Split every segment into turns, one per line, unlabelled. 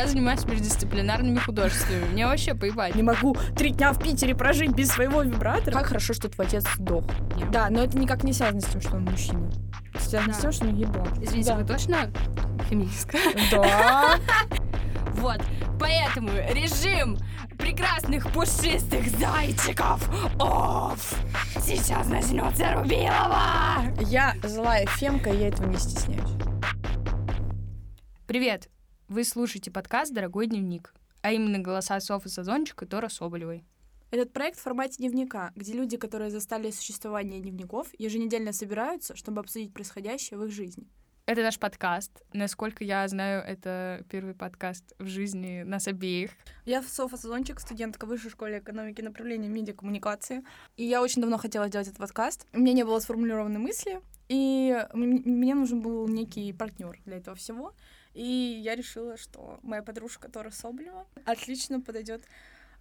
Я занимаюсь междисциплинарными художествами. Мне вообще поебать.
Не могу три дня в Питере прожить без своего вибратора.
Как хорошо, что твой отец сдох.
Нет.
Да, но это никак не связано с тем, что он мужчина. Связано
Да.
с тем, что он еблан.
Извините,
Да.
вы точно феминистка?
Да.
Вот, поэтому режим прекрасных пушистых зайчиков оф! Сейчас начнется Рубилова!
Я злая фемка, и я этого не стесняюсь.
Привет! Вы слушаете подкаст «Дорогой дневник», а именно голоса Софы Сазончик и Тора Соболевой.
Этот проект в формате дневника, где люди, которые застали существование дневников, еженедельно собираются, чтобы обсудить происходящее в их жизни.
Это наш подкаст. Насколько я знаю, это первый подкаст в жизни нас обеих.
Я Софа Сазончик, студентка Высшей школы экономики направления медиакоммуникации. И я очень давно хотела сделать этот подкаст. У меня не было сформулированной мысли, и мне нужен был некий партнер для этого всего. И я решила, что моя подружка Тора Соболева отлично подойдет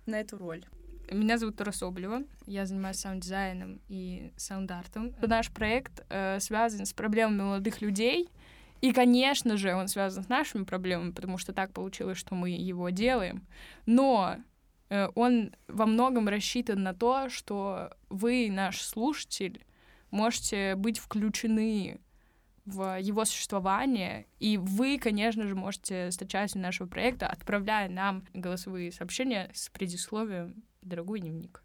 на эту роль.
Меня зовут Тора Соболева, я занимаюсь саунд-дизайном и саунд-артом. Наш проект э, связан с проблемами молодых людей, и, конечно же, он связан с нашими проблемами, потому что так получилось, что мы его делаем. Но э, он во многом рассчитан на то, что вы, наш слушатель, можете быть включены в его существование, и вы, конечно же, можете стать частью нашего проекта, отправляя нам голосовые сообщения с предисловием «Дорогой дневник».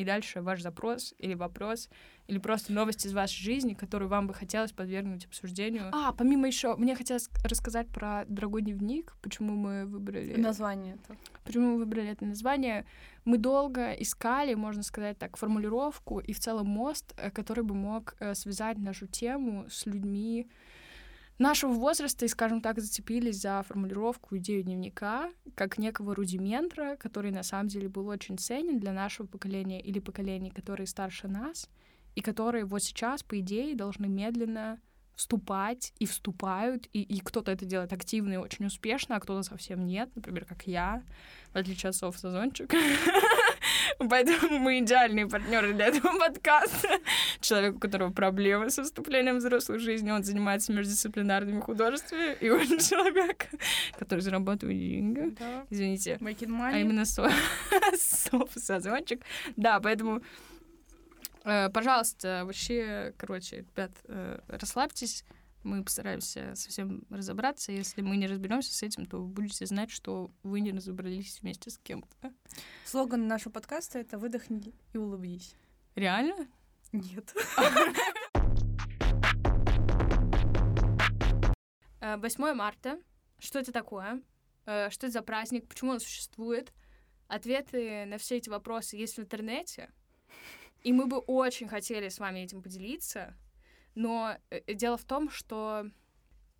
И дальше ваш запрос или вопрос, или просто новость из вашей жизни, которую вам бы хотелось подвергнуть обсуждению. А, помимо еще, мне хотелось рассказать про «Дорогой дневник», почему мы выбрали...
Название это.
Почему мы выбрали это название? Мы долго искали, можно сказать так, формулировку и в целом мост, э, который бы мог э, связать нашу тему с людьми нашего возраста и, скажем так, зацепились за формулировку идею дневника как некого рудиментра, который на самом деле был очень ценен для нашего поколения или поколений, которые старше нас, и которые вот сейчас, по идее, должны медленно вступать и вступают, и, и кто-то это делает активно и очень успешно, а кто-то совсем нет, например, как я, в отличие от Соф Сазончик. Поэтому мы идеальные партнеры для этого подкаста. Человек, у которого проблемы с вступлением в взрослую жизнь, он занимается междисциплинарными художествами, и он человек, который зарабатывает деньги.
Да.
Извините. А именно со... Соф Сазончик. Да, поэтому э, пожалуйста, вообще, короче, ребят, э, расслабьтесь. Мы постараемся совсем разобраться. Если мы не разберемся с этим, то вы будете знать, что вы не разобрались вместе с кем-то.
Слоган нашего подкаста — это «Выдохни и улыбнись».
Реально?
Нет.
Э, 8 марта. Что это такое? Э, Что это за праздник? Почему он существует? Ответы на все эти вопросы есть в интернете. И мы бы очень хотели с вами этим поделиться. Но э, дело в том, что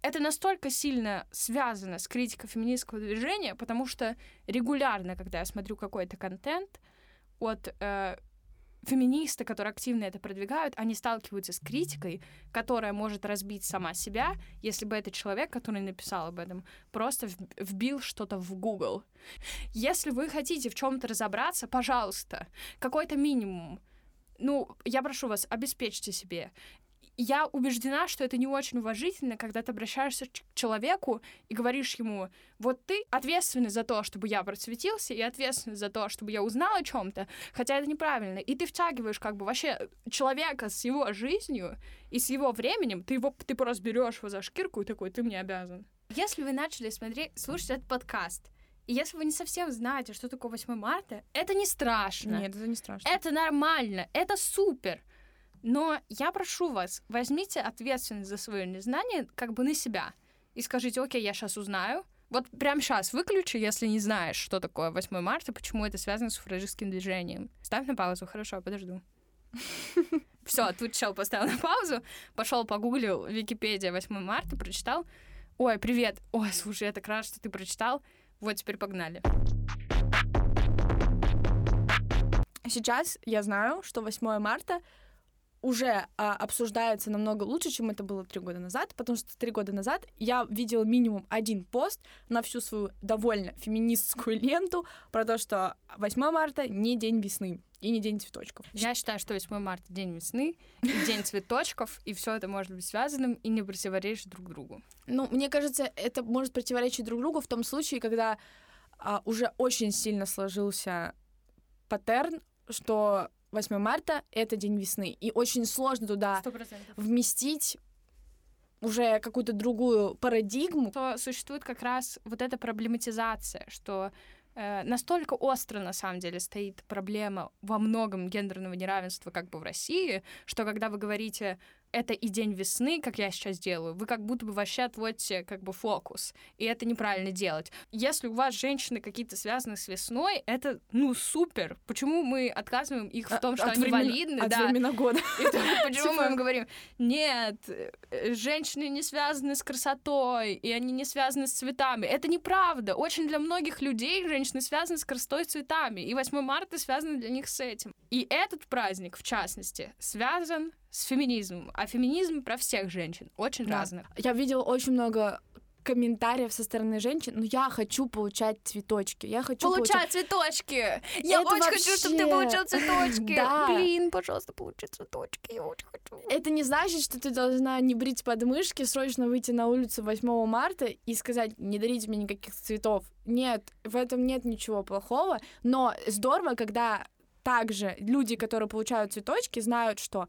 это настолько сильно связано с критикой феминистского движения, потому что регулярно, когда я смотрю какой-то контент от э, феминисты, которые активно это продвигают, они сталкиваются с критикой, которая может разбить сама себя, если бы этот человек, который написал об этом, просто вбил что-то в Google. Если вы хотите в чем-то разобраться, пожалуйста, какой-то минимум. Ну, я прошу вас, обеспечьте себе. Я убеждена, что это не очень уважительно, когда ты обращаешься к человеку и говоришь ему, вот ты ответственный за то, чтобы я просветился, и ответственный за то, чтобы я узнал о чем-то, хотя это неправильно. И ты втягиваешь как бы вообще человека с его жизнью и с его временем, ты его ты просто берешь его за шкирку и такой, ты мне обязан. Если вы начали смотреть, слушать этот подкаст, и если вы не совсем знаете, что такое 8 марта, это не страшно.
Нет, это не страшно.
Это нормально, это супер. Но я прошу вас, возьмите ответственность за свое незнание как бы на себя. И скажите, окей, я сейчас узнаю. Вот прямо сейчас выключи, если не знаешь, что такое 8 марта, почему это связано с суфражистским движением. Ставь на паузу, хорошо, подожду. Все, тут чел поставил на паузу, пошел погуглил Википедия 8 марта, прочитал. Ой, привет. Ой, слушай, я так рад, что ты прочитал. Вот теперь погнали.
Сейчас я знаю, что 8 марта
уже а, обсуждается намного лучше, чем это было три года назад, потому что три года назад я видела минимум один пост на всю свою довольно феминистскую ленту про то, что 8 марта не день весны и не день цветочков.
Я считаю, что 8 марта день весны, и день цветочков, и все это может быть связанным и не противоречить друг другу.
Ну, мне кажется, это может противоречить друг другу в том случае, когда а, уже очень сильно сложился паттерн, что 8 марта — это день весны. И очень сложно туда
Сто процентов.
вместить уже какую-то другую парадигму.
Что существует как раз вот эта проблематизация, что э, настолько остро на самом деле стоит проблема во многом гендерного неравенства как бы в России, что когда вы говорите это и день весны, как я сейчас делаю, вы как будто бы вообще отводите как бы фокус, и это неправильно делать. Если у вас женщины какие-то связаны с весной, это, ну, супер. Почему мы отказываем их в том, что
От
они
времен-
валидны?
От
да.
времена года.
И то, почему мы
Типа-
им говорим, нет, э, женщины не связаны с красотой, и они не связаны с цветами. Это неправда. Очень для многих людей женщины связаны с красотой и цветами, и 8 марта связано для них с этим. И этот праздник, в частности, связан с феминизмом. А феминизм про всех женщин, очень
Да.
разных.
Я видела очень много комментариев со стороны женщин, но я хочу получать цветочки, я хочу получать...
цветочки!
Я очень хочу, чтоб ты получил
цветочки!
Да.
Блин, пожалуйста, получи цветочки, я очень хочу.
Это не значит, что ты должна не брить подмышки, срочно выйти на улицу 8 марта и сказать, не дарите мне никаких цветов. Нет, в этом нет ничего плохого, но здорово, когда также люди, которые получают цветочки, знают, что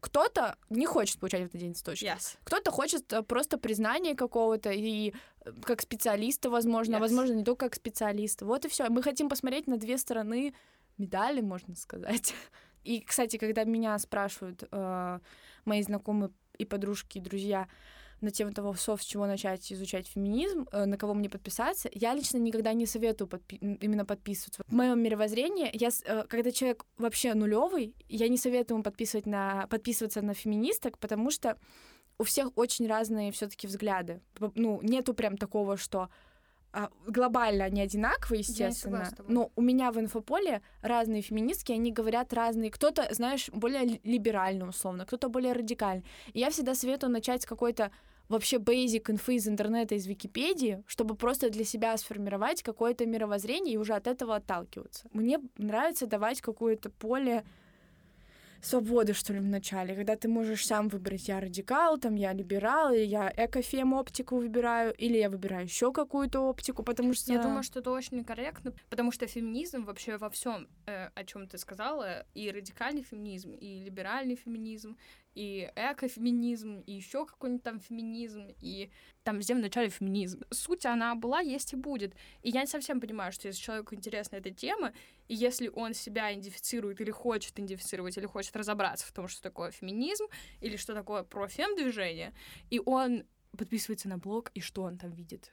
кто-то не хочет получать в этот день цветочки.
Yes.
Кто-то хочет э, просто признания какого-то и э, как специалиста, возможно,
Yes.
возможно, не только как специалиста. Вот и все. Мы хотим посмотреть на две стороны медали, можно сказать. И, кстати, когда меня спрашивают э, мои знакомые и подружки, и друзья на тему того, со, с чего начать изучать феминизм, э, на кого мне подписаться, я лично никогда не советую подпи- именно подписываться. В моем мировоззрении, я, э, когда человек вообще нулевый, я не советую ему подписывать на, подписываться на феминисток, потому что у всех очень разные все-таки взгляды. Ну, нету прям такого, что а, глобально они одинаковые, естественно. но у меня в инфополе разные феминистки, они говорят разные. Кто-то, знаешь, более ли- либерально условно, кто-то более радикальный. И я всегда советую начать с какой-то вообще basic инфы из интернета, из Википедии, чтобы просто для себя сформировать какое-то мировоззрение и уже от этого отталкиваться. Мне нравится давать какое-то поле свободы, что ли, в начале, когда ты можешь сам выбрать, я радикал, там, я либерал, или я экофем оптику выбираю, или я выбираю еще какую-то оптику, потому что...
Я думаю, что это очень корректно, потому что феминизм вообще во всем, о чем ты сказала, и радикальный феминизм, и либеральный феминизм, и экофеминизм, и еще какой-нибудь там феминизм, и там везде в начале феминизм. Суть она была, есть и будет. И я не совсем понимаю, что если человеку интересна эта тема, и если он себя идентифицирует или хочет идентифицировать, или хочет разобраться в том, что такое феминизм, или что такое профем-движение, и он подписывается на блог, и что он там видит?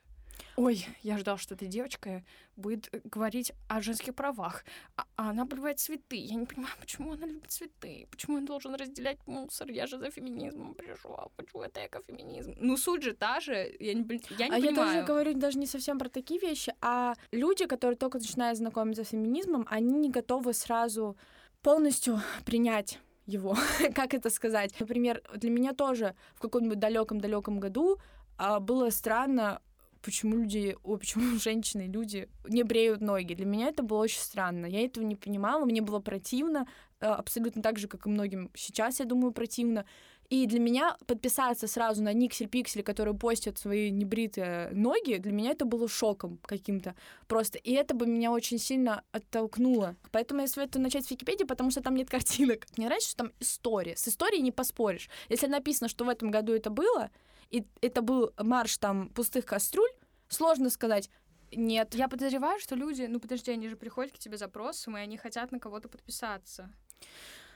Ой, я ждал, что эта девочка будет говорить о женских правах, а, а она поливает цветы. Я не понимаю, почему она любит цветы, почему он должен разделять мусор. Я же за феминизмом пришел, почему это экофеминизм? Ну, суть же та же, я не, я не
а я
понимаю.
тоже говорю даже не совсем про такие вещи, а люди, которые только начинают знакомиться с феминизмом, они не готовы сразу полностью принять его, как это сказать. Например, для меня тоже в каком-нибудь далеком-далеком году а, было странно, почему люди, ой, почему женщины, люди не бреют ноги. Для меня это было очень странно. Я этого не понимала, мне было противно, э, абсолютно так же, как и многим сейчас, я думаю, противно. И для меня подписаться сразу на Никсель-Пиксель, которые постят свои небритые ноги, для меня это было шоком каким-то просто. И это бы меня очень сильно оттолкнуло. Поэтому я советую начать с Википедии, потому что там нет картинок. Мне нравится, что там история. С историей не поспоришь. Если написано, что в этом году это было, и это был марш там пустых кастрюль, сложно сказать, нет.
Я подозреваю, что люди, ну подожди, они же приходят к тебе запросом, и они хотят на кого-то подписаться.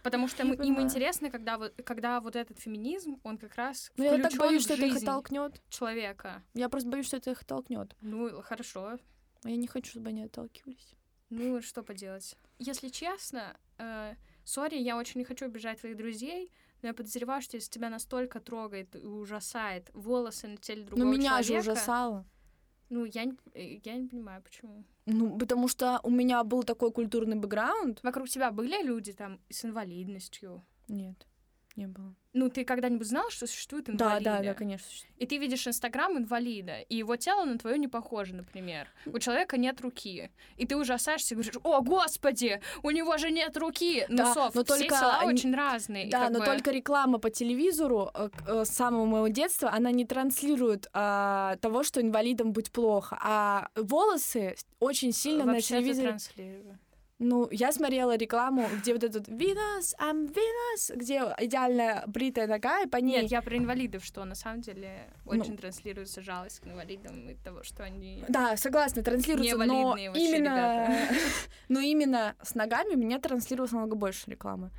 Потому что им
понимаю.
интересно, когда вот, когда вот этот феминизм, он как раз
Но Ну, я так боюсь, что это их
жизнь
оттолкнет.
человека.
Я просто боюсь, что это их оттолкнет.
Ну, хорошо.
А я не хочу, чтобы они отталкивались.
Ну, что поделать. Если честно, э, сори, я очень не хочу обижать твоих друзей, но я подозреваю, что если тебя настолько трогает и ужасает волосы на теле другого
Но меня же
человека...
ужасало.
Ну, я не, э, я не понимаю, почему.
Ну, потому что у меня был такой культурный бэкграунд.
Вокруг тебя были люди там с инвалидностью?
Нет. Не было.
Ну, ты когда-нибудь знал, что существует
Да,
инвалиды?
да, да, конечно.
И ты видишь Инстаграм инвалида, и его тело на твое не похоже, например. У человека нет руки. И ты ужасаешься и говоришь, о, господи, у него же нет руки. Ну,
Да,
Соф,
но
все
только
тела
они-
очень разные.
Да, но
бы-
только реклама по телевизору э, э, с самого моего детства, она не транслирует а, того, что инвалидам быть плохо. А волосы очень сильно на
Вообще-то
телевизоре... Ну, я смотрела рекламу, где вот этот Venus, I'm Venus, где идеальная бритая нога, и по ней...
Нет, я про инвалидов, что на самом деле
Ну.
очень транслируется жалость к инвалидам и того, что они...
Да, согласна, транслируется, но именно... но именно с ногами мне транслировалось намного больше рекламы.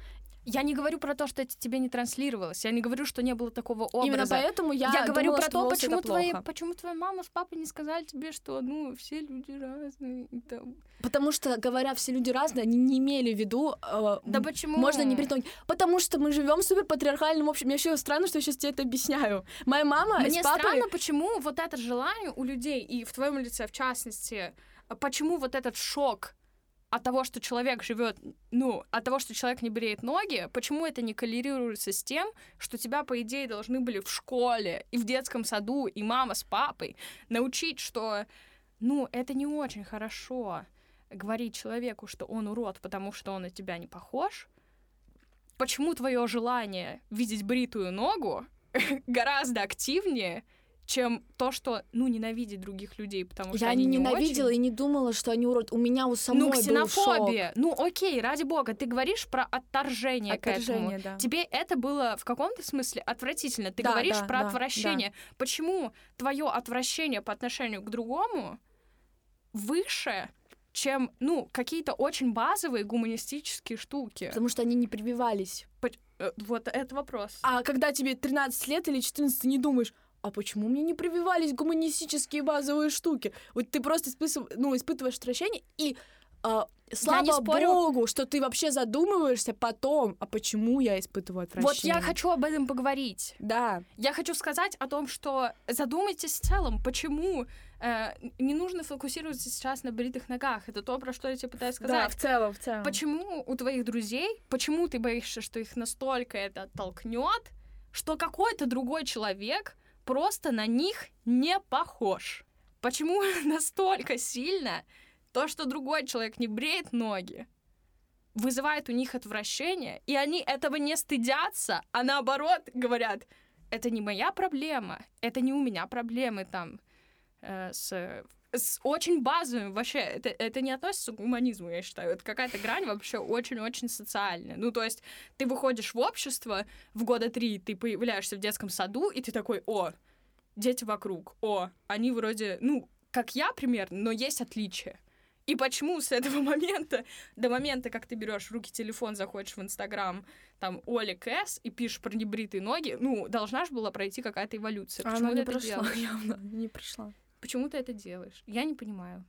Я не говорю про то, что это тебе не транслировалось. Я не говорю, что не было такого образа.
Именно поэтому я,
Я, говорю
думала,
про то, почему твои, почему твоя мама с папой не сказали тебе, что ну все люди разные. и там.
Потому что, говоря, все люди разные, они не имели в виду... э,
Да почему?
Можно не придумать. Потому что мы живем в суперпатриархальном обществе. Мне вообще странно, что я сейчас тебе это объясняю. Моя мама
Мне
с папой...
странно, почему вот это желание у людей, и в твоем лице в частности, почему вот этот шок от того, что человек живет, ну, от того, что человек не бреет ноги, почему это не коллерируется с тем, что тебя, по идее, должны были в школе и в детском саду, и мама с папой научить, что, ну, это не очень хорошо говорить человеку, что он урод, потому что он на тебя не похож. Почему твое желание видеть бритую ногу гораздо активнее, чем то, что, ну, ненавидеть других людей, потому что
Я
они
не
не
ненавидела
очень.
и не думала, что они урод. У меня у самой
Ну,
был
ксенофобия. Ну, окей, ради бога, ты говоришь про отторжение,
шок.
к этому.
Отторжение, да.
Тебе это было в каком-то смысле отвратительно. Ты
Да,
говоришь
да,
про
да,
отвращение. Почему твое отвращение по отношению к другому выше, чем, ну, какие-то очень базовые гуманистические штуки?
Потому что они не прививались.
Э, Вот это вопрос.
А когда тебе 13 лет или 14, ты не думаешь, а почему мне не прививались гуманистические базовые штуки? Вот ты просто испытыв- ну, испытываешь отвращение, и а, слава
не спорю.
богу, что ты вообще задумываешься потом, а почему я испытываю
Вот
отвращение.
я хочу об этом поговорить.
Да,
Я хочу сказать о том, что задумайтесь в целом, почему э, не нужно фокусироваться сейчас на бритых ногах. Это то, про что я тебе пытаюсь
да,
сказать.
в целом, в целом.
Почему у твоих друзей, почему ты боишься, что их настолько это оттолкнет, что какой-то другой человек просто на них не похож? Почему настолько сильно то, что другой человек не бреет ноги, вызывает у них отвращение, и они этого не стыдятся, а наоборот говорят, это не моя проблема, это не у меня проблемы там э, с, с очень базовым вообще, это, это не относится к гуманизму, я считаю, это какая-то грань вообще очень-очень социальная. Ну, то есть ты выходишь в общество в года три, ты появляешься в детском саду, и ты такой, о, дети вокруг, о, они вроде, ну, как я примерно, но есть отличия. И почему с этого момента до момента, как ты берешь в руки телефон, заходишь в Инстаграм, там, Оли Кэс, и пишешь про небритые ноги, ну, должна же была пройти какая-то эволюция.
Она
Почему ты
не прошла, явно, не прошла.
Почему ты это делаешь? Я не понимаю.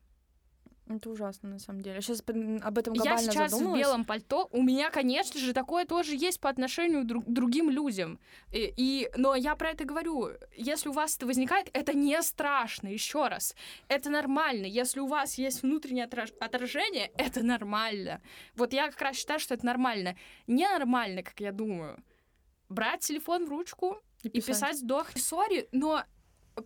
Это ужасно, на самом деле. Я сейчас об этом
Я
глобально
сейчас в
задумалась.
белом пальто. У меня, конечно же, такое тоже есть по отношению друг- другим людям. И, и- но я про это говорю. Если у вас это возникает, это не страшно. Еще раз, это нормально. Если у вас есть внутреннее отраж- отражение, это нормально. Вот я как раз считаю, что это нормально. Ненормально, как я думаю, брать телефон в ручку и писать вдох. Сори, но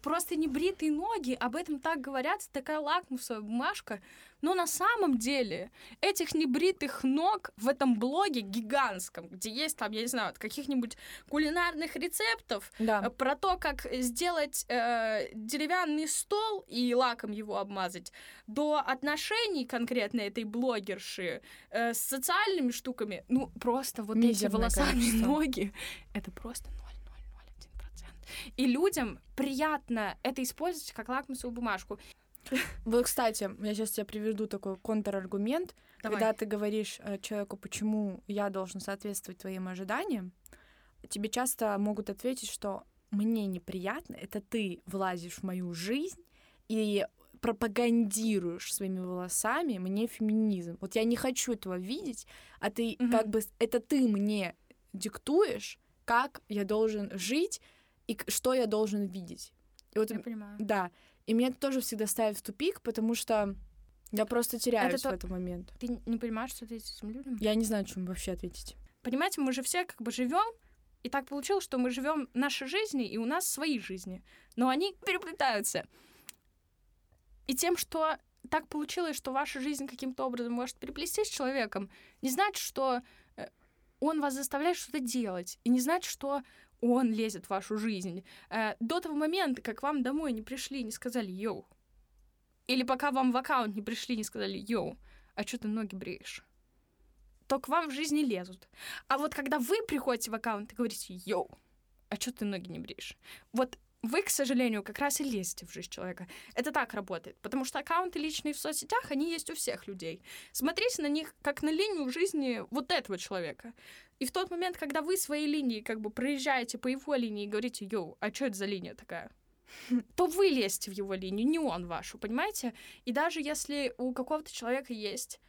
просто небритые ноги, об этом так говорят, такая лакмусовая бумажка. Но на самом деле этих небритых ног в этом блоге гигантском, где есть там, я не знаю, каких-нибудь кулинарных рецептов, э,
Да.
про то, как сделать э, деревянный стол и лаком его обмазать, до отношений конкретно этой блогерши э, с социальными штуками, ну просто вот эти
Мизерное
волосатые
количество.
ноги, это просто 0,001%. И людям приятно это использовать как лакмусовую бумажку.
Вот, кстати, я сейчас тебе приведу такой контраргумент.
Давай.
Когда ты говоришь э, человеку, почему я должен соответствовать твоим ожиданиям, тебе часто могут ответить, что мне неприятно, это ты влазишь в мою жизнь и пропагандируешь своими волосами мне феминизм. Вот я не хочу этого видеть, а ты
Мгм.
как бы это ты мне диктуешь, как я должен жить и что я должен видеть. И вот
Я понимаю.
да, и меня это тоже всегда ставит в тупик, потому что я просто теряюсь
то-
в этот момент.
Ты не понимаешь, что ты этим людям?
Я не знаю, чем вообще ответить.
Понимаете, мы же все как бы живем И так получилось, что мы живем наши жизни, и у нас свои жизни. Но они переплетаются. И тем, что так получилось, что ваша жизнь каким-то образом может переплестись с человеком, не значит, что э, он вас заставляет что-то делать. И не значит, что он лезет в вашу жизнь. Э, До того момента, как вам домой не пришли не сказали «yo», или пока вам в аккаунт не пришли не сказали «yo», а что ты ноги бреешь? То к вам в жизни лезут. А вот когда вы приходите в аккаунт и говорите «yo», а что ты ноги не бреешь? Вот вы, к сожалению, как раз и лезете в жизнь человека. Это так работает, потому что аккаунты личные в соцсетях, они есть у всех людей. Смотрите на них как на линию жизни вот этого человека. И в тот момент, когда вы своей линии как бы проезжаете по его линии и говорите, йоу, а что это за линия такая? то вы лезете в его линию, не он вашу, понимаете? И даже если у какого-то человека есть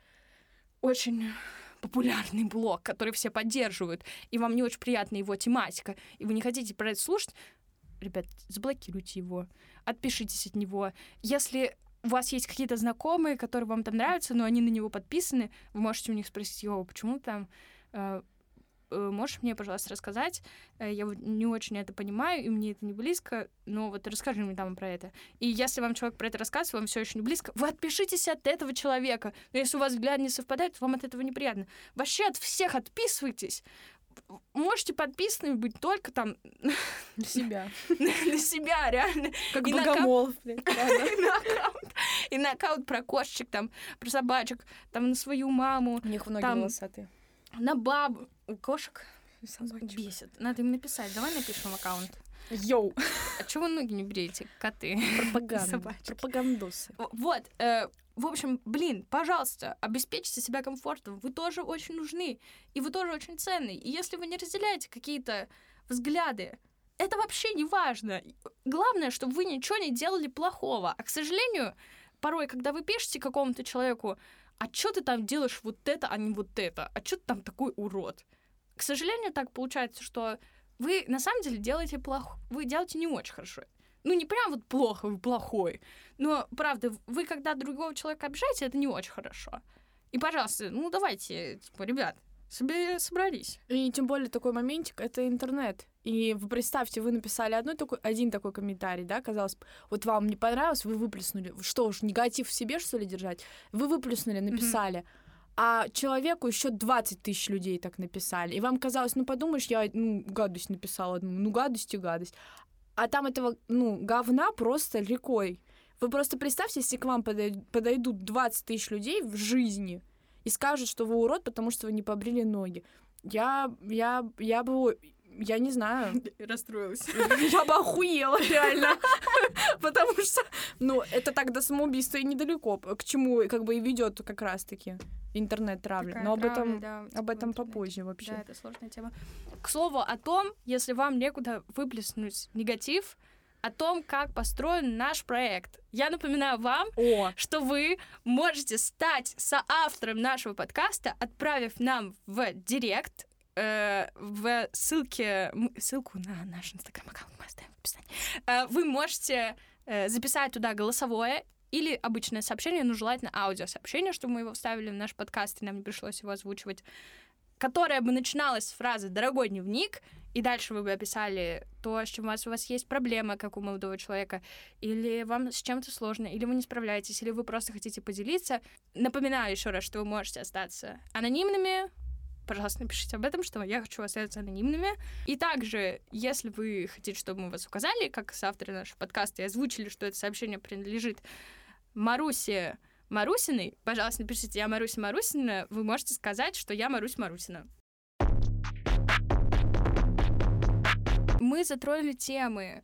очень популярный блог, который все поддерживают, и вам не очень приятна его тематика, и вы не хотите про это слушать, ребят, заблокируйте его, отпишитесь от него. Если у вас есть какие-то знакомые, которые вам там нравятся, но они на него подписаны, вы можете у них спросить, его, почему там э, э, можешь мне, пожалуйста, рассказать? Э, Я вот не очень это понимаю, и мне это не близко, но вот расскажи мне там про это. И если вам человек про это рассказывает, вам все очень не близко, вы отпишитесь от этого человека. Но если у вас взгляд не совпадает, вам от этого неприятно. Вообще от всех отписывайтесь. Можете подписаны быть только там
Для себя.
на себя, реально.
Как
на
ладно.
И на аккаунт, на про кошечек, там, про собачек, там, на свою маму,
У них ноги волосатые.
на бабу. Кошек бесит. Надо им написать. Давай напишем аккаунт.
Йоу.
А чего вы ноги не бреете, коты?
Пропаганда. Пропагандосы.
Вот, э, в общем, блин, пожалуйста, обеспечьте себя комфортом. Вы тоже очень нужны, и вы тоже очень ценны. И если вы не разделяете какие-то взгляды, это вообще не важно. Главное, чтобы вы ничего не делали плохого. А, к сожалению, порой, когда вы пишете какому-то человеку, а что ты там делаешь вот это, а не вот это? А что ты там такой урод? К сожалению, так получается, что вы на самом деле делаете плохо, вы делаете не очень хорошо. Ну, не прям вот плохо, вы плохой. Но, правда, вы когда другого человека обижаете, это не очень хорошо. И, пожалуйста, ну, давайте, типа, ребят, себе собрались.
И тем более такой моментик — это интернет. И вы представьте, вы написали одной такой, один такой комментарий, да, казалось бы, вот вам не понравилось, вы выплеснули. Что уж, негатив в себе, что ли, держать? Вы выплеснули, написали. А человеку еще 20 тысяч людей так написали. И вам казалось, ну подумаешь, я ну, гадость написала одну, ну гадость и гадость. А там этого, ну, говна просто рекой. Вы просто представьте, если к вам подой- подойдут 20 тысяч людей в жизни и скажут, что вы урод, потому что вы не побрили ноги. Я, я, я бы, я не знаю,
Расстроилась.
я бы охуела, реально. Потому что, ну, это так до самоубийства и недалеко, к чему как бы и ведет как раз-таки интернет-травля. Но об этом, об этом попозже вообще.
Да, это сложная тема. К слову о том, если вам некуда выплеснуть негатив, о том, как построен наш проект. Я напоминаю вам,
О,
что вы можете стать соавтором нашего подкаста, отправив нам в директ э, в ссылке, ссылку на наш инстаграм-аккаунт мы оставим в описании. Э, вы можете э, записать туда голосовое или обычное сообщение, но желательно аудиосообщение, чтобы мы его вставили в наш подкаст, и нам не пришлось его озвучивать, которое бы начиналось с фразы «дорогой дневник», и дальше вы бы описали то, с чем у вас, у вас есть проблема, как у молодого человека, или вам с чем-то сложно, или вы не справляетесь, или вы просто хотите поделиться. Напоминаю еще раз, что вы можете остаться анонимными. Пожалуйста, напишите об этом, что я хочу остаться анонимными. И также, если вы хотите, чтобы мы вас указали, как соавторы нашего подкаста, и озвучили, что это сообщение принадлежит Марусе Марусиной, пожалуйста, напишите «Я Маруся Марусина», вы можете сказать, что я Марусь Марусина. Мы затронули темы,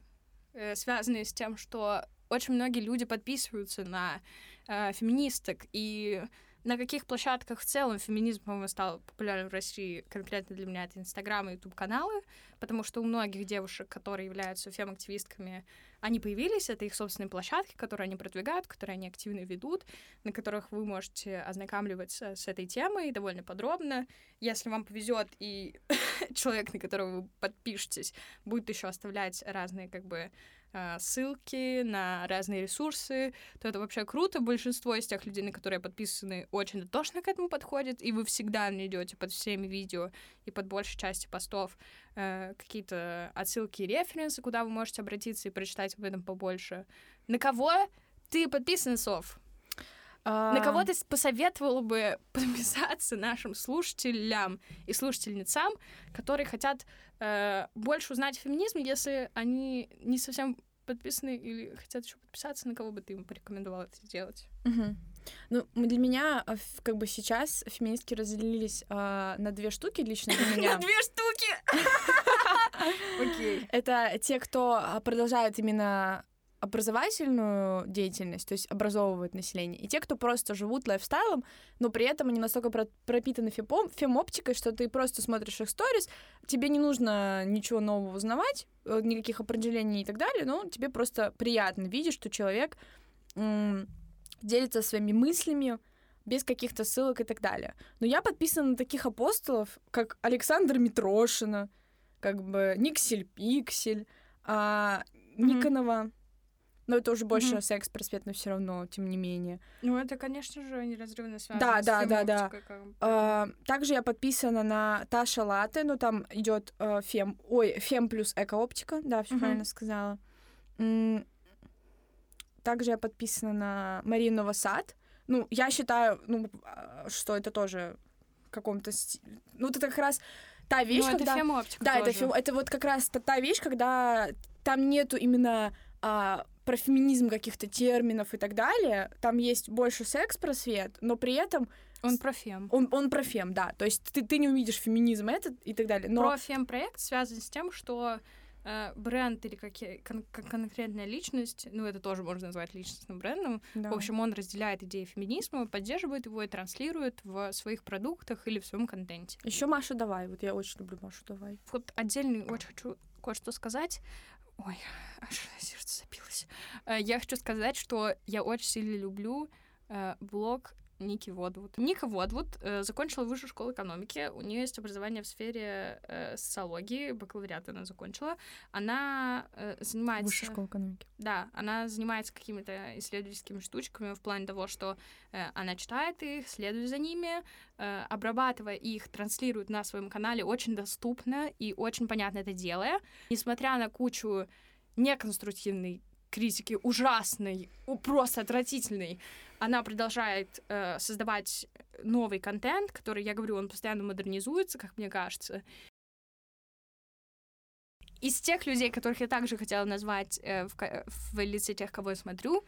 э, связанные с тем, что очень многие люди подписываются на э, феминисток, и на каких площадках в целом феминизм, по-моему, стал популярен в России, конкретно для меня это Инстаграм и Ютуб-каналы, потому что у многих девушек, которые являются фем-активистками, они появились, это их собственные площадки, которые они продвигают, которые они активно ведут, на которых вы можете ознакомливаться с этой темой довольно подробно. Если вам повезет и человек, на которого вы подпишетесь, будет еще оставлять разные как бы ссылки на разные ресурсы, то это вообще круто. Большинство из тех людей, на которые подписаны, очень дотошно к этому подходят, и вы всегда найдете под всеми видео и под большей части постов э, какие-то отсылки и референсы, куда вы можете обратиться и прочитать об этом побольше. На кого ты подписан, Сов? На кого
А,
ты посоветовала бы подписаться нашим слушателям и слушательницам, которые хотят э, больше узнать о феминизме, если они не совсем подписаны или хотят еще подписаться, на кого бы ты им порекомендовала это сделать?
Мгм. Ну, для меня ф- как бы сейчас феминистки разделились а, на две штуки лично для меня.
две штуки! Окей.
Это те, кто а, продолжает именно образовательную деятельность, то есть образовывают население, и те, кто просто живут лайфстайлом, но при этом они настолько про- пропитаны фемом, фемоптикой, что ты просто смотришь их сторис, тебе не нужно ничего нового узнавать, э, никаких определений и так далее, но тебе просто приятно видеть, что человек делится своими мыслями, без каких-то ссылок и так далее. Но я подписана на таких апостолов, как Александр Митрошина, как бы Никсель Пиксель, а. Никонова. Но это уже больше
Мгм.
секс-просвет, но все равно, тем не менее.
Ну, это, конечно же, неразрывно связано
Да,
с
да, да, да.
как бы.
А, также я подписана на Таша Латте, ну там идет э, фем, ой, фем плюс эко-оптика, да, все
Мгм.
правильно сказала. Также я подписана на Марину Новосад. Ну, я считаю, ну, а, что это тоже в каком-то... сти- Ну, это как раз та вещь,
Ну, это
когда...
фемоптика
Да, это,
тоже.
фем- это вот как раз та, та вещь, когда там нету именно а, про феминизм каких-то терминов и так далее. Там есть больше секс-просвет, но при этом
Он про фем.
он, он про фем, да. То есть ты, ты не увидишь феминизм этот и так далее. Но
Про фем-проект связан с тем, что э, бренд или какие, кон- кон- конкретная личность, ну, это тоже можно назвать личностным брендом,
Да.
В общем, он разделяет идеи феминизма, поддерживает его и транслирует в своих продуктах или в своем контенте.
еще Маша давай. Вот я очень люблю Машу давай.
Вот отдельный очень хочу кое-что сказать. Ой, аж сердце забилось. Э, Я хочу сказать, что я очень сильно люблю э, блог Ники Водвуд. Ника Водвуд э, закончила высшую школу экономики. У нее есть образование в сфере э, социологии, бакалавриат она закончила. Она э, занимается...
Высшая школа экономики.
Да, она занимается какими-то исследовательскими штучками в плане того, что э, она читает их, следует за ними, э, обрабатывая их, транслирует на своем канале очень доступно и очень понятно это делая. Несмотря на кучу неконструктивной критики, ужасной, просто отвратительной, она продолжает э, создавать новый контент, который, я говорю, он постоянно модернизуется, как мне кажется. Из тех людей, которых я также хотела назвать э, в, в лице тех, кого я смотрю,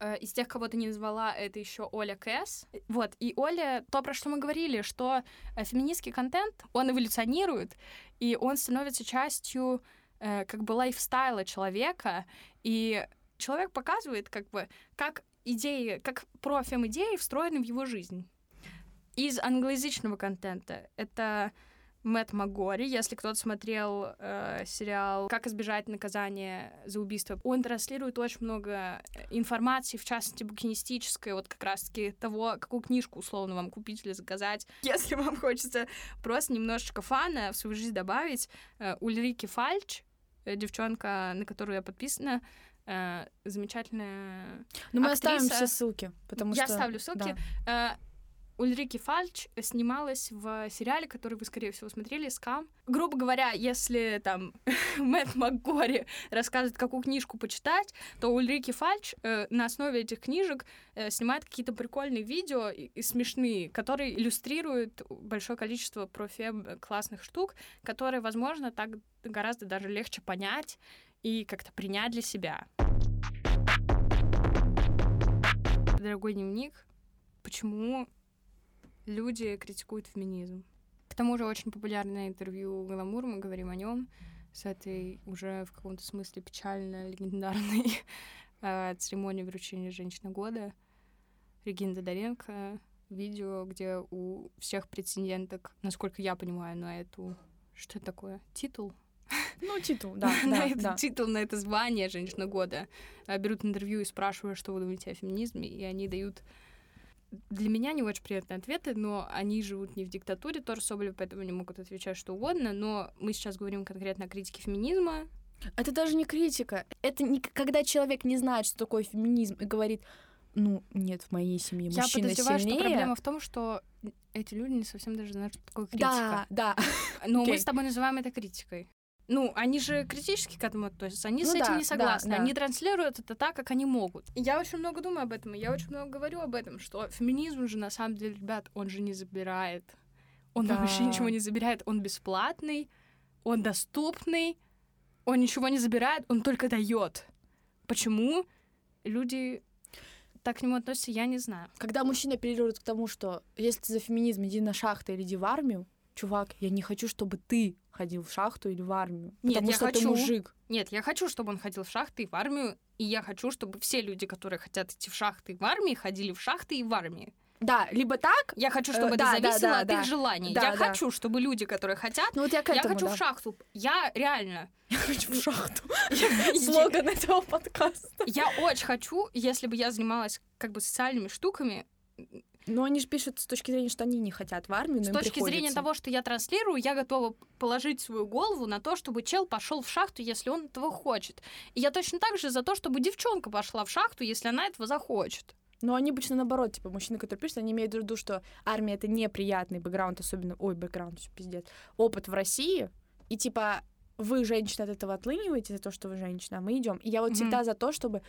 э, из тех, кого ты не назвала, это еще Оля Кэс. Вот, и Оля, то, про что мы говорили, что э, феминистский контент, он эволюционирует, и он становится частью э, как бы лайфстайла человека, и человек показывает как бы, как идеи, как профем-идеи встроены в его жизнь. Из англоязычного контента это Мэтт МакГори, если кто-то смотрел э, сериал «Как избежать наказания за убийство», он транслирует очень много э, информации, в частности, букинистической, вот как раз-таки того, какую книжку условно вам купить или заказать. Если вам хочется просто немножечко фана в свою жизнь добавить, э, Ульрики Фальч, э, девчонка, на которую я подписана, э, замечательная
Ну, мы
Актриса-
оставим все ссылки, потому
я
что...
ставлю ссылки.
да.
Э, Ульрики Фальч снималась в сериале, который вы, скорее всего, смотрели, «Скам». Грубо говоря, если там Мэтт МакГори рассказывает, какую книжку почитать, то Ульрики Фальч э, на основе этих книжек э, снимает какие-то прикольные видео и, и смешные, которые иллюстрируют большое количество профем классных штук, которые, возможно, так гораздо даже легче понять и как-то принять для себя. Дорогой дневник, почему люди критикуют феминизм? К тому же очень популярное интервью «Гламур», мы говорим о нем, с этой уже в каком-то смысле печально легендарной э, церемонии вручения «Женщины года». Регина Додоренко, видео, где у всех претенденток, насколько я понимаю, на эту... Что такое? Титул?
Ну, титул, да,
на этот
да.
титул, на это звание «Женщина года». э, Берут интервью и спрашивают, что вы думаете о феминизме, и они дают для меня не очень приятные ответы, но они живут не в диктатуре, тоже Соболев, поэтому не могут отвечать что угодно, но мы сейчас говорим конкретно о критике феминизма.
Это даже не критика. Это не когда человек не знает, что такое феминизм, и говорит, ну, нет, в моей семье
Я
мужчина
подозреваю,
сильнее.
что проблема в том, что эти люди не совсем даже знают, что такое критика.
Да, да.
Но мы
окей.
с тобой называем это критикой. Ну, они же критически к этому относятся, они с
Ну
этим
да,
не согласны,
да, да.
они транслируют это так, как они могут. Я очень много думаю об этом, и я очень много говорю об этом, что феминизм же на самом деле, ребят, он же не забирает. Он
Да.
вообще ничего не забирает, он бесплатный, он доступный, он ничего не забирает, он только дает. Почему люди так к нему относятся, я не знаю.
Когда мужчина апеллирует к тому, что если ты за феминизм, иди на шахты или иди в армию, чувак, я не хочу, чтобы ты ходил в шахту или в армию.
Нет,
потому
я
что ты
хочу.
мужик.
Нет, я хочу, чтобы он ходил в шахты и в армию, и я хочу, чтобы все люди, которые хотят идти в шахты и в армии, ходили в шахты и в армии.
Да, либо так,
Я хочу,
Э,
чтобы
да,
это
да,
зависело
да,
от
да.
их желаний.
Да,
я
да.
хочу, чтобы люди, которые хотят,
ну вот я к
я
этому,
хочу
да.
в шахту. Я реально.
Я хочу в шахту.
Я-
Слоган этого подкаста.
Я очень хочу, если бы я занималась как бы социальными штуками,
Но они же пишут с точки зрения, что они не хотят в армию, но
с точки зрения
приходится.
того, что я транслирую, я готова положить свою голову на то, чтобы чел пошел в шахту, если он этого хочет. И я точно так же за то, чтобы девчонка пошла в шахту, если она этого захочет.
Но они обычно наоборот, типа, мужчины, которые пишут, они имеют в виду, что армия — это неприятный бэкграунд, особенно, ой, бэкграунд, всё, пиздец, опыт в России, и, типа, вы, женщина, от этого отлыниваете за то, что вы женщина, а мы идем. И я вот
Мгм.
всегда за то, чтобы...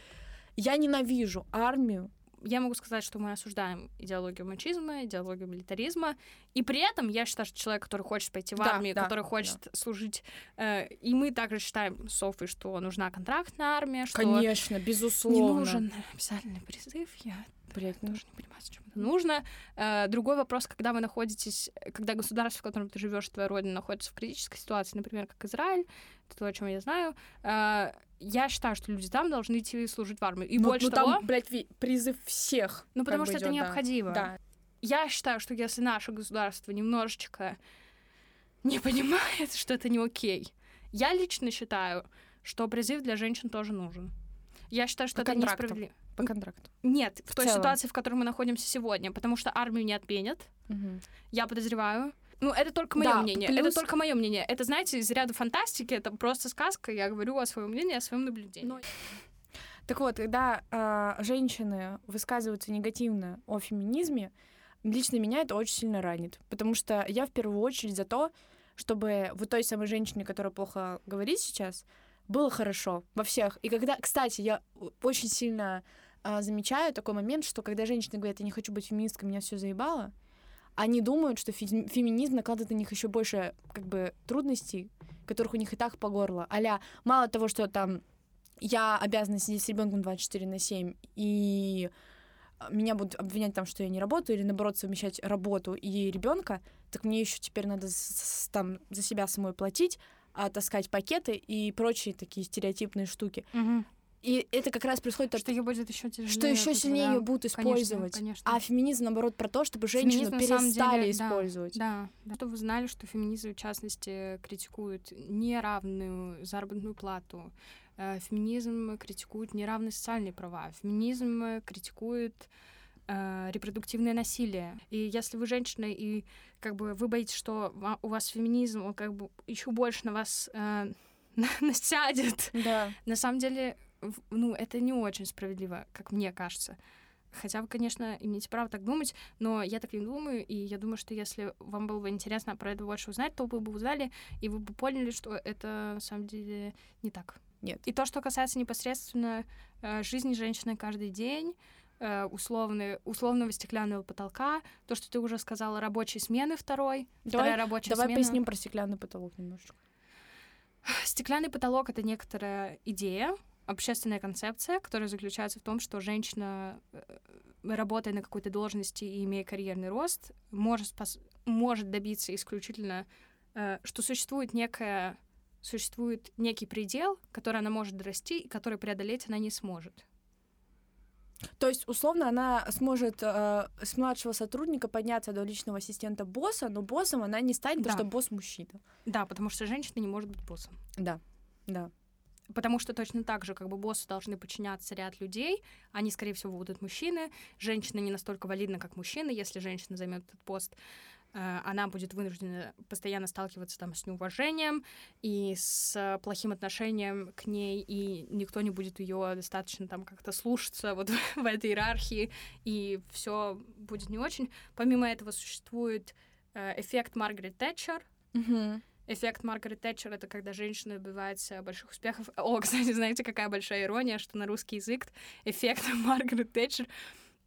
Я ненавижу армию,
я могу сказать, что мы осуждаем идеологию мачизма, идеологию милитаризма, и при этом я считаю, что человек, который хочет пойти в
Да,
армию,
да,
который хочет служить, э, и мы также считаем, Софи, что нужна контрактная армия, что
конечно,
не
безусловно.
нужен обязательный призыв, я
Блядь, ну,
тоже не понимаю, зачем это нужно. Э, другой вопрос, когда вы находитесь, когда государство, в котором ты живешь, твоя родина, находится в критической ситуации, например, как Израиль, это то, о чем я знаю, э, я считаю, что люди там должны идти служить в армию. И
ну,
больше
ну,
того,
там, блядь, призыв всех.
ну потому что это
идёт, да.
необходимо.
Да.
Я считаю, что если наше государство немножечко не понимает, что это не окей, я лично считаю, что призыв для женщин тоже нужен. Я считаю, что
По
это
контракту.
несправедливо.
По контракту.
Нет, в,
В
той
целом.
ситуации, в которой мы находимся сегодня, потому что армию не отменят,
Мгм.
я подозреваю. Ну, это только мое
Да,
мнение.
плюс-
Это только мое мнение. Это, знаете, из ряда фантастики, это просто сказка. Я говорю о своем мнении, о своем наблюдении.
Но- Так вот, когда а, женщины высказываются негативно о феминизме, лично меня это очень сильно ранит. Потому что я в первую очередь за то, чтобы вот той самой женщине, которая плохо говорит сейчас, было хорошо во всех. И когда, кстати, я о- очень сильно замечаю такой момент, что когда женщины говорят, я не хочу быть феминисткой, меня все заебало, они думают, что фе- феминизм накладывает на них еще больше как бы трудностей, которых у них и так по горло. Аля, мало того, что там я обязана сидеть с ребенком 24 на 7, и а, меня будут обвинять там, что я не работаю, или наоборот совмещать работу и ребенка, так мне еще теперь надо там за себя самой платить, а, таскать пакеты и прочие такие стереотипные штуки. И это как раз происходит от
Что ее будет еще тяжелее.
что еще сильнее
да.
ее будут
Конечно,
использовать.
конечно.
А феминизм, наоборот, про то, чтобы женщину
Феминизм,
перестали
деле,
использовать.
Да, да. Чтобы вы знали, что феминизм, в частности, критикует неравную заработную плату. Э, Феминизм критикует неравные социальные права. Феминизм критикует э, репродуктивное насилие. И если вы женщина, и как бы вы боитесь, что у вас феминизм, он как бы еще больше на вас э, насядет,
Да.
на самом деле, ну, это не очень справедливо, как мне кажется. Хотя вы, конечно, имеете право так думать, но я так не думаю, и я думаю, что если вам было бы интересно про это больше узнать, то вы бы узнали, и вы бы поняли, что это на самом деле не так.
Нет.
И то, что касается непосредственно э, жизни женщины каждый день, э, условный, условного стеклянного потолка, то, что ты уже сказала, рабочей смены второй,
Давай-
вторая рабочая
Давай
смена.
поясним про стеклянный потолок немножечко.
Стеклянный потолок — это некоторая идея, общественная концепция, которая заключается в том, что женщина, э, работая на какой-то должности и имея карьерный рост, может, спос- может добиться исключительно, э, что существует некая существует некий предел, который она может дорасти и который преодолеть она не сможет.
То есть, условно, она сможет э, с младшего сотрудника подняться до личного ассистента босса, но боссом она не станет,
Да.
потому что босс мужчина.
Да, потому что женщина не может быть боссом.
Да, да.
Потому что точно так же, как бы боссу должны подчиняться ряд людей, они, скорее всего, будут мужчины. Женщина не настолько валидна, как мужчина, если женщина займет этот пост. э, она будет вынуждена постоянно сталкиваться там с неуважением и с плохим отношением к ней, и никто не будет ее достаточно там как-то слушаться вот в этой иерархии, и все будет не очень. Помимо этого существует э, эффект Маргарет Тэтчер.
Мгм.
Эффект Маргарет Тэтчер — это когда женщина добивается больших успехов. О, кстати, знаете, какая большая ирония, что на русский язык эффект Маргарет Тэтчер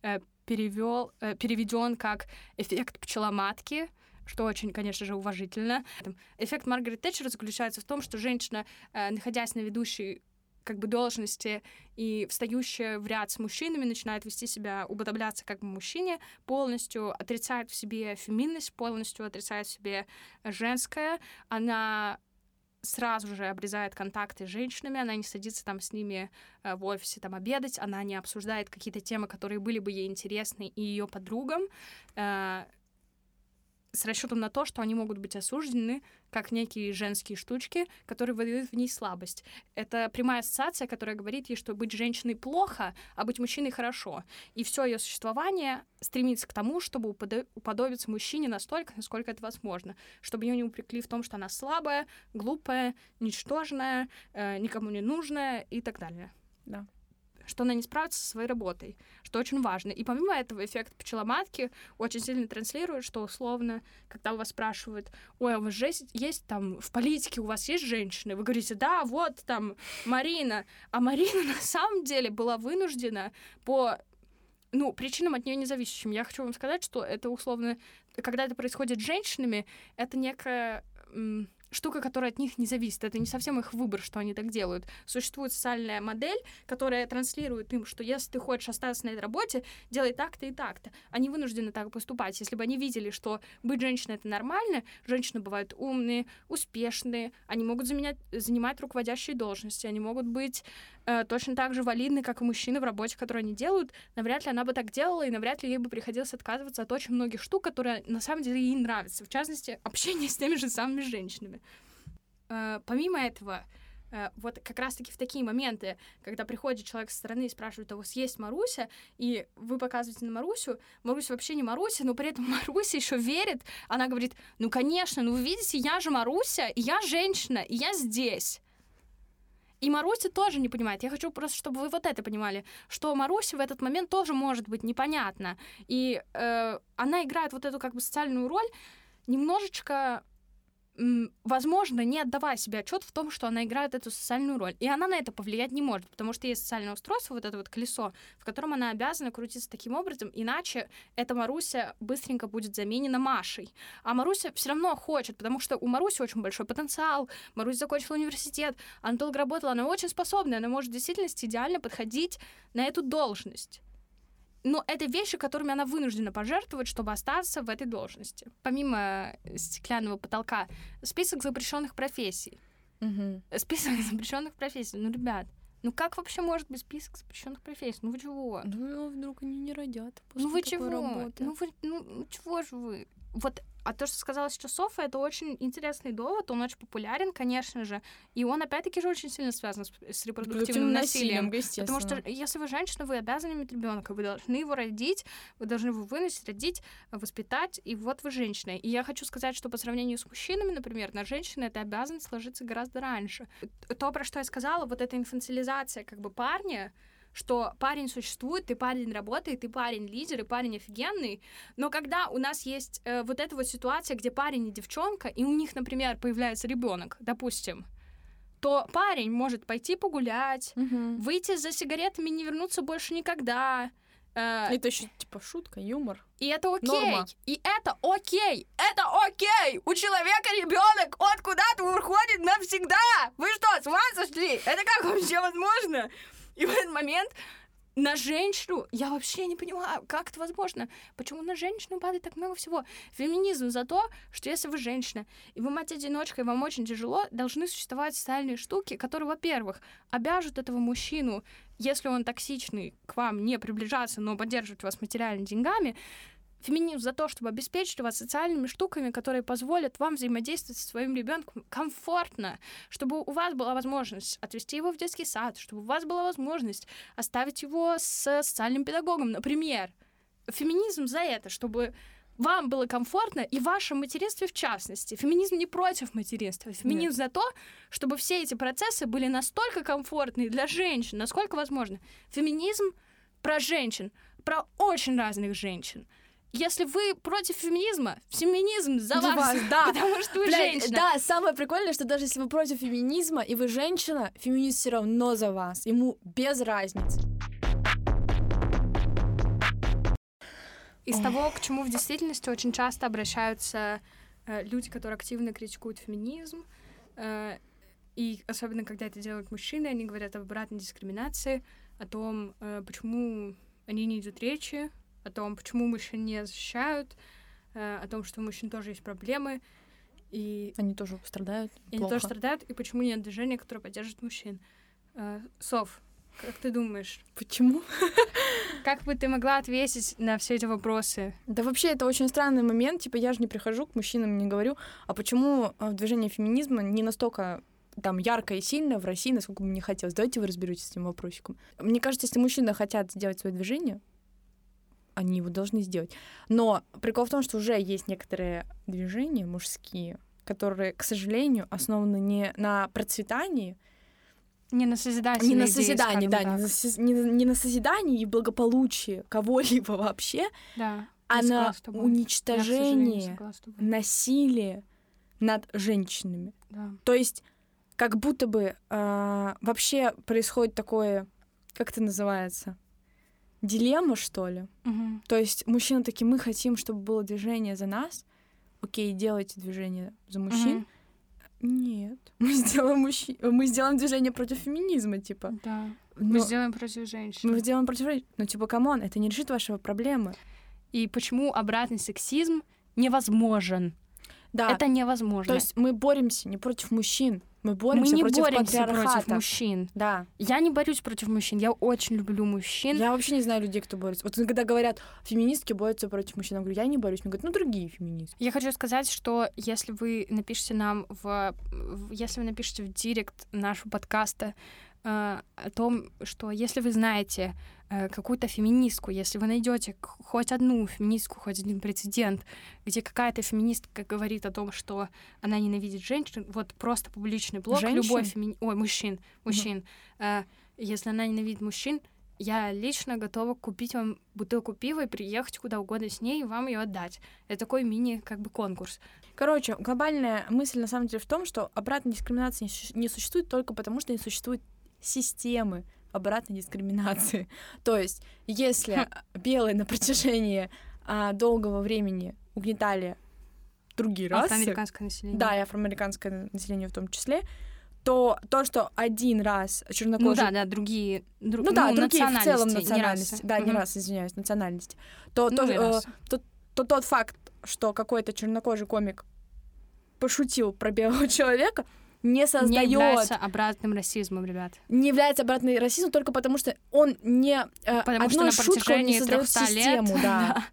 э, перевел, э, переведен как эффект пчеломатки, что очень, конечно же, уважительно. Эффект Маргарет Тэтчер заключается в том, что женщина, э, находясь на ведущей как бы должности и встающая в ряд с мужчинами, начинает вести себя, уподобляться как бы мужчине, полностью отрицает в себе феминность, полностью отрицает в себе женское. Она сразу же обрезает контакты с женщинами, она не садится там с ними э, в офисе там обедать, она не обсуждает какие-то темы, которые были бы ей интересны и ее подругам, э, с расчетом на то, что они могут быть осуждены как некие женские штучки, которые выдают в ней слабость. Это прямая ассоциация, которая говорит ей, что быть женщиной плохо, а быть мужчиной хорошо. И все ее существование стремится к тому, чтобы уподо- уподобиться мужчине настолько, насколько это возможно, чтобы ее не упрекли в том, что она слабая, глупая, ничтожная, э, никому не нужная и так далее.
Да.
Что она не справится со своей работой, что очень важно. И помимо этого эффект пчеломатки очень сильно транслирует, что условно, когда у вас спрашивают, ой, а у вас есть, есть там в политике у вас есть женщины? Вы говорите, да, вот там Марина. А Марина на самом деле была вынуждена по ну, причинам от нее независящим. Я хочу вам сказать, что это условно, когда это происходит с женщинами, это некая штука, которая от них не зависит. Это не совсем их выбор, что они так делают. Существует социальная модель, которая транслирует им, что если ты хочешь остаться на этой работе, делай так-то и так-то. Они вынуждены так поступать. Если бы они видели, что быть женщиной — это нормально, женщины бывают умные, успешные, они могут заменять, занимать руководящие должности, они могут быть э, точно так же валидны, как и мужчины в работе, которую они делают, навряд ли она бы так делала, и навряд ли ей бы приходилось отказываться от очень многих штук, которые на самом деле ей нравятся. В частности, общение с теми же самыми женщинами. Э, помимо этого, э, вот как раз-таки в такие моменты, когда приходит человек со стороны и спрашивает, а у вас есть Маруся, и вы показываете на Марусю, Маруся вообще не Маруся, но при этом Маруся еще верит, она говорит, ну, конечно, ну, вы видите, я же Маруся, и я женщина, и я здесь. И Маруся тоже не понимает. Я хочу просто, чтобы вы вот это понимали, что Маруся в этот момент тоже может быть непонятна. И э, она играет вот эту как бы социальную роль немножечко возможно, не отдавая себе отчет в том, что она играет эту социальную роль. И она на это повлиять не может, потому что есть социальное устройство, вот это вот колесо, в котором она обязана крутиться таким образом, иначе эта Маруся быстренько будет заменена Машей. А Маруся все равно хочет, потому что у Маруси очень большой потенциал. Маруся закончила университет, она долго работала, она очень способная, она может в действительности идеально подходить на эту должность. Но это вещи, которыми она вынуждена пожертвовать, чтобы остаться в этой должности. Помимо стеклянного потолка, список запрещенных профессий.
Мгм.
Список запрещенных профессий. Ну, ребят, ну как вообще может быть список запрещенных профессий? Ну вы чего?
Ну, вдруг они не родят после
ну вы
такой
чего?
работы?
Ну вы, ну чего же вы? Вот, а то, что сказала сейчас Софа, это очень интересный довод, он очень популярен, конечно же, и он, опять-таки, же очень сильно связан с, с репродуктивным насилием. Потому что если вы женщина, вы обязаны иметь ребенка, вы должны его родить, вы должны его выносить, родить, воспитать, и вот вы женщина. И я хочу сказать, что по сравнению с мужчинами, например, на женщины эта обязанность ложится гораздо раньше. То, про что я сказала, вот эта инфантилизация как бы парня, что парень существует, и парень работает, и парень лидер, и парень офигенный, но когда у нас есть э, вот эта вот ситуация, где парень и девчонка, и у них, например, появляется ребенок, допустим, то парень может пойти погулять,
Мгм.
выйти за сигаретами и не вернуться больше никогда. Э,
Это еще типа шутка, юмор.
и это окей.
Норма.
И это окей. Это окей. У человека ребенок, он куда-то уходит навсегда. Вы что, с ума сошли? Это как вообще возможно? И в этот момент на женщину, я вообще не понимаю, как это возможно. Почему на женщину падает так много всего? Феминизм за то, что если вы женщина, и вы мать-одиночка, и вам очень тяжело, должны существовать социальные штуки, которые, во-первых, обяжут этого мужчину, если он токсичный, к вам не приближаться, но поддерживать вас материально деньгами, Феминизм за то, чтобы обеспечить вас социальными штуками, которые позволят вам взаимодействовать со своим ребенком комфортно, чтобы у вас была возможность отвести его в детский сад, чтобы у вас была возможность оставить его с социальным педагогом, например. Феминизм за это, чтобы вам было комфортно и в вашем материнстве в частности. Феминизм не против материнства. Феминизм за то, чтобы все эти процессы были настолько комфортны для женщин, насколько возможно. Феминизм про женщин, про очень разных женщин. Если вы против феминизма, феминизм за,
За
вас,
вас, да.
потому что вы
Блядь,
женщина.
Да, самое прикольное, что даже если вы против феминизма и вы женщина, феминист все равно за вас. Ему без разницы.
Из того, к чему в действительности очень часто обращаются э, люди, которые активно критикуют феминизм, э, и особенно когда это делают мужчины, они говорят об обратной дискриминации, о том, э, почему они не идут речи, о том, почему мужчин не защищают, э, о том, что у мужчин тоже есть проблемы, и
Они тоже страдают.
и они
плохо.
тоже страдают, и почему нет движения, которое поддерживает мужчин. Э, Сов, как ты думаешь,
Почему?
как бы ты могла ответить на все эти вопросы?
Да вообще это очень странный момент. Типа я же не прихожу к мужчинам не говорю, а почему э, движение феминизма не настолько там ярко и сильно в России, насколько бы мне хотелось. Давайте вы разберетесь с этим вопросиком. Мне кажется, если мужчины хотят сделать свое движение, они его должны сделать. Но прикол в том, что уже есть некоторые движения мужские, которые, к сожалению, основаны не на процветании,
Не на созидательной
не на созидании, да,
так.
не на, не не на созидании и благополучии кого-либо вообще,
Да.
а на
тобой.
насилие над женщинами.
Да.
То есть как будто бы а, вообще происходит такое, как это называется, дилемма, что ли.
Мгм.
То есть мужчины такие, мы хотим, чтобы было движение за нас. Окей, делайте движение за мужчин.
Мгм.
Нет, мы сделаем, мужчин... мы сделаем движение против феминизма, типа.
Да. Мы
Но
сделаем против женщин.
мы сделаем против... жен- Ну, типа, come on, это не решит ваши проблемы.
И почему обратный сексизм невозможен?
Да,
Это невозможно.
то есть мы боремся не против мужчин, мы
мы
боремся
не
против
боремся против мужчин.
Да.
Я не борюсь против мужчин. Я очень люблю мужчин.
Я вообще не знаю людей, кто борется. Вот когда говорят, феминистки борются против мужчин, я говорю, я не борюсь. Мне говорят, ну другие феминистки.
Я хочу сказать, что если вы напишете нам в, если вы напишете в директ нашего подкаста э, о том, что если вы знаете э, какую-то феминистку, если вы найдете хоть одну феминистку, хоть один прецедент, где какая-то феминистка говорит о том, что она ненавидит женщин, вот просто публичный блог, любой
Женщин?
фемини... Ой, мужчин, мужчин. Э, если она ненавидит мужчин, я лично готова купить вам бутылку пива и приехать куда угодно с ней и вам ее отдать. Это такой мини, как бы, конкурс.
Короче, глобальная мысль на самом деле в том, что обратной дискриминации не существует только потому, что не существует системы обратной дискриминации. То есть, если белые на протяжении а, долгого времени угнетали другие расы,
Афроамериканское население.
да, и афроамериканское население в том числе, то то, что один раз
Ну
чернокожий
да, да, другие... дру-
Ну да, другие в целом
национальности, не
да, не раз, извиняюсь, национальности. То,
Ну,
то, э,
расы.
то тот факт, что какой-то чернокожий комик пошутил про белого человека, не
Не
создает,
является обратным расизмом, ребят.
не является обратным расизмом только потому, что он не э,
Потому что
одной
на
шуткой он не создает
300 лет...
систему, да.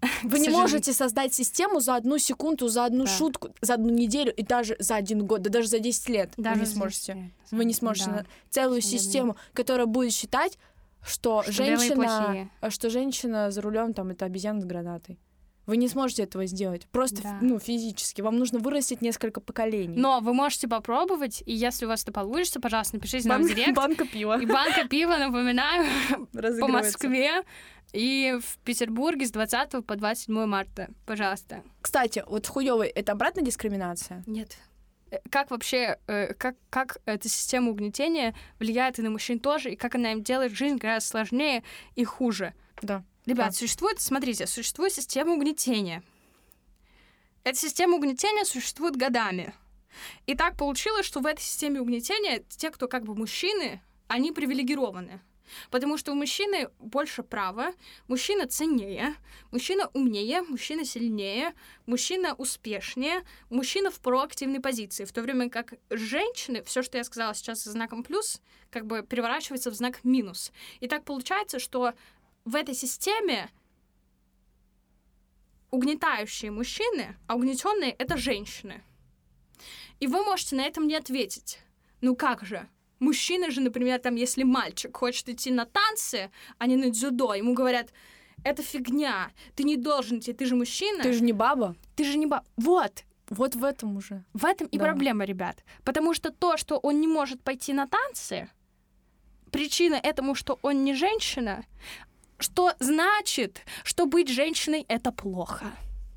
Вы не можете создать систему за одну секунду, за одну
Да.
шутку, за одну неделю и даже за один год, да даже за 10 лет
Даже
вы не сможете.
на
Вы не сможете
да.
целую систему, которая будет считать, что,
Что
женщина, что женщина за рулем там это обезьяна с гранатой. Вы не сможете этого сделать. Просто
Да.
ну, физически. Вам нужно вырастить несколько поколений.
Но вы можете попробовать, и если у вас это получится, пожалуйста, напишите нам в
Бан-
директ.
банка пива
И банка пива, напоминаю, по. Москве и в Петербурге с 20 по 27 марта. Пожалуйста.
Кстати, вот хуёвый это обратная дискриминация?
Нет. Э, Как вообще, э, как, как эта система угнетения влияет и на мужчин тоже, и как она им делает жизнь гораздо сложнее и хуже?
Да.
Ребят,
Да.
существует, смотрите, существует система угнетения. Эта система угнетения существует годами. И так получилось, что в этой системе угнетения те, кто как бы мужчины, они привилегированы. Потому что у мужчины больше права, мужчина ценнее, мужчина умнее, мужчина сильнее, мужчина успешнее, мужчина в проактивной позиции. В то время как женщины, все, что я сказала сейчас со знаком плюс, как бы переворачивается в знак минус. И так получается, что в этой системе угнетающие мужчины, а угнетенные это женщины. И вы можете на этом не ответить. Ну как же? Мужчина же, например, там, если мальчик хочет идти на танцы, а не на дзюдо, ему говорят, это фигня, ты не должен идти, ты же мужчина,
Ты же не баба.
ты же не ба... Вот,
Вот в этом уже.
в этом и
Да.
проблема, ребят. Потому что то, что он не может пойти на танцы, причина этому, что он не женщина, что значит, что быть женщиной — это плохо.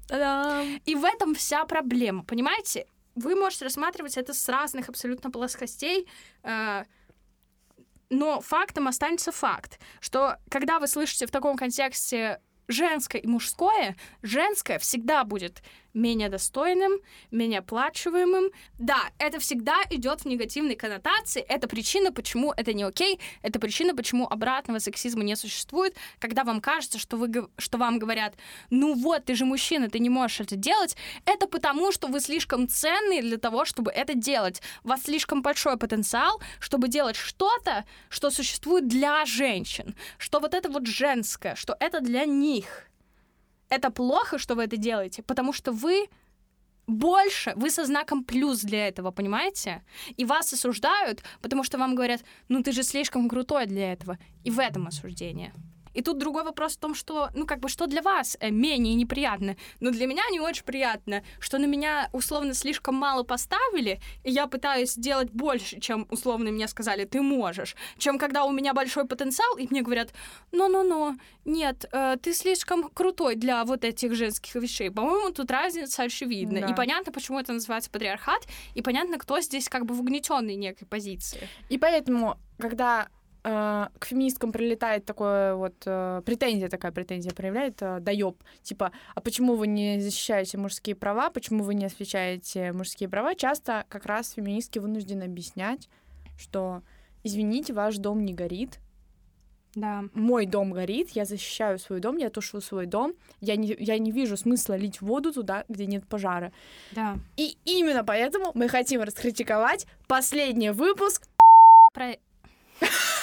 Та-дам!
И в этом вся проблема, понимаете? Вы можете рассматривать это с разных абсолютно плоскостей, э, но фактом останется факт, что когда вы слышите в таком контексте женское и мужское, женское всегда будет менее достойным, менее оплачиваемым. Да, это всегда идет в негативной коннотации. Это причина, почему это не окей. Это причина, почему обратного сексизма не существует. Когда вам кажется, что, вы, что вам говорят, ну вот, ты же мужчина, ты не можешь это делать, это потому, что вы слишком ценные для того, чтобы это делать. У вас слишком большой потенциал, чтобы делать что-то, что существует для женщин. Что вот это вот женское, что это для них. Это плохо, что вы это делаете, потому что вы больше, вы со знаком плюс для этого, понимаете? И вас осуждают, потому что вам говорят, ну ты же слишком крутой для этого. И в этом осуждение. И тут другой вопрос в том, что, ну, как бы, что для вас э, менее неприятно. Но для меня не очень приятно, что на меня условно слишком мало поставили, и я пытаюсь сделать больше, чем условно мне сказали, ты можешь. Чем когда у меня большой потенциал, и мне говорят, ну-ну-ну, нет, э, ты слишком крутой для вот этих женских вещей. По-моему, тут разница очевидна.
Да.
И понятно, почему это называется патриархат, и понятно, кто здесь как бы в угнетенной некой позиции.
И поэтому, когда э, к феминисткам прилетает такое вот э, претензия такая претензия проявляет э, доеб типа а почему вы не защищаете мужские права? Почему вы не освещаете мужские права? Часто как раз феминистки вынуждены объяснять что извините ваш дом не горит
Да.
мой дом горит я защищаю свой дом я тушу свой дом я не я не вижу смысла лить воду туда где нет пожара
Да.
и именно поэтому мы хотим раскритиковать последний выпуск
Про...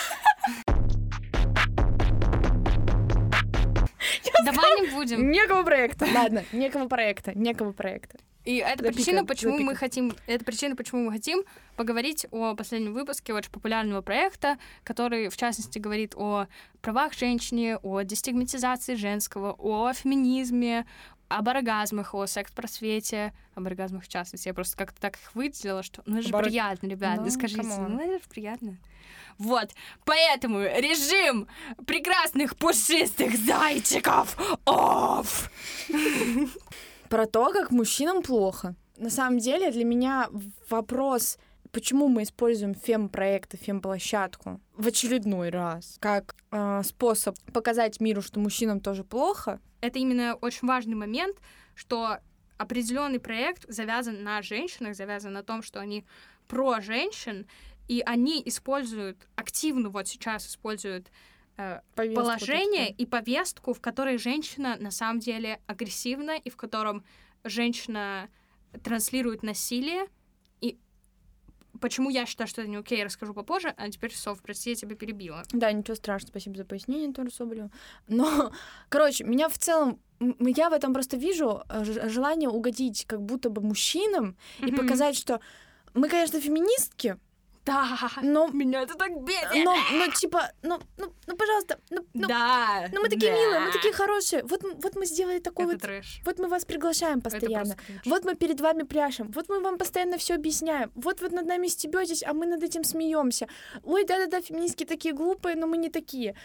Давай не будем.
Некого проекта. Ладно, некого проекта, некого проекта.
И это
Запикай,
причина, почему мы
запикай.
хотим, это причина, почему мы хотим поговорить о последнем выпуске очень популярного проекта, который, в частности, говорит о правах женщины, о дестигматизации женского, о феминизме, об оргазмах, о секс-просвете, об оргазмах в частности. Я просто как-то так их выделила, что... Ну, это же
Об ор-
приятно, ребят,
Ну,
да скажите.
come on.
Ну, это же приятно. Вот, поэтому режим прекрасных пушистых зайчиков off!
Про то, как мужчинам плохо. На самом деле, для меня вопрос, почему мы используем фем-проекты, фем-площадку в очередной раз, как э, способ показать миру, что мужчинам тоже плохо.
это именно очень важный момент, что определенный проект завязан на женщинах, завязан на том, что они про женщин, и они используют активно вот сейчас используют э,
Повестку
положение
такую.
и повестку, в которой женщина на самом деле агрессивна и в котором женщина транслирует насилие. И почему я считаю, что это не окей, расскажу попозже. А теперь, Сов, прости, я тебя перебила.
Да, ничего страшного, спасибо за пояснение, Тору Соболеву. Но, короче, меня в целом, я в этом просто вижу э, желание угодить как будто бы мужчинам и
Мгм.
показать, что мы, конечно, феминистки,
Да,
но,
меня это так бесит.
но, но типа, ну, ну, ну, пожалуйста, ну, ну,
да.
ну, мы такие
да.
милые, мы такие хорошие. Вот, вот мы сделали такой
Это
вот,
трэш.
вот мы вас приглашаем постоянно. Вот мы перед вами пляшем, вот мы вам постоянно все объясняем, вот вы над нами стебетесь, а мы над этим смеемся. Ой, да-да-да, феминистки такие глупые, но мы не такие.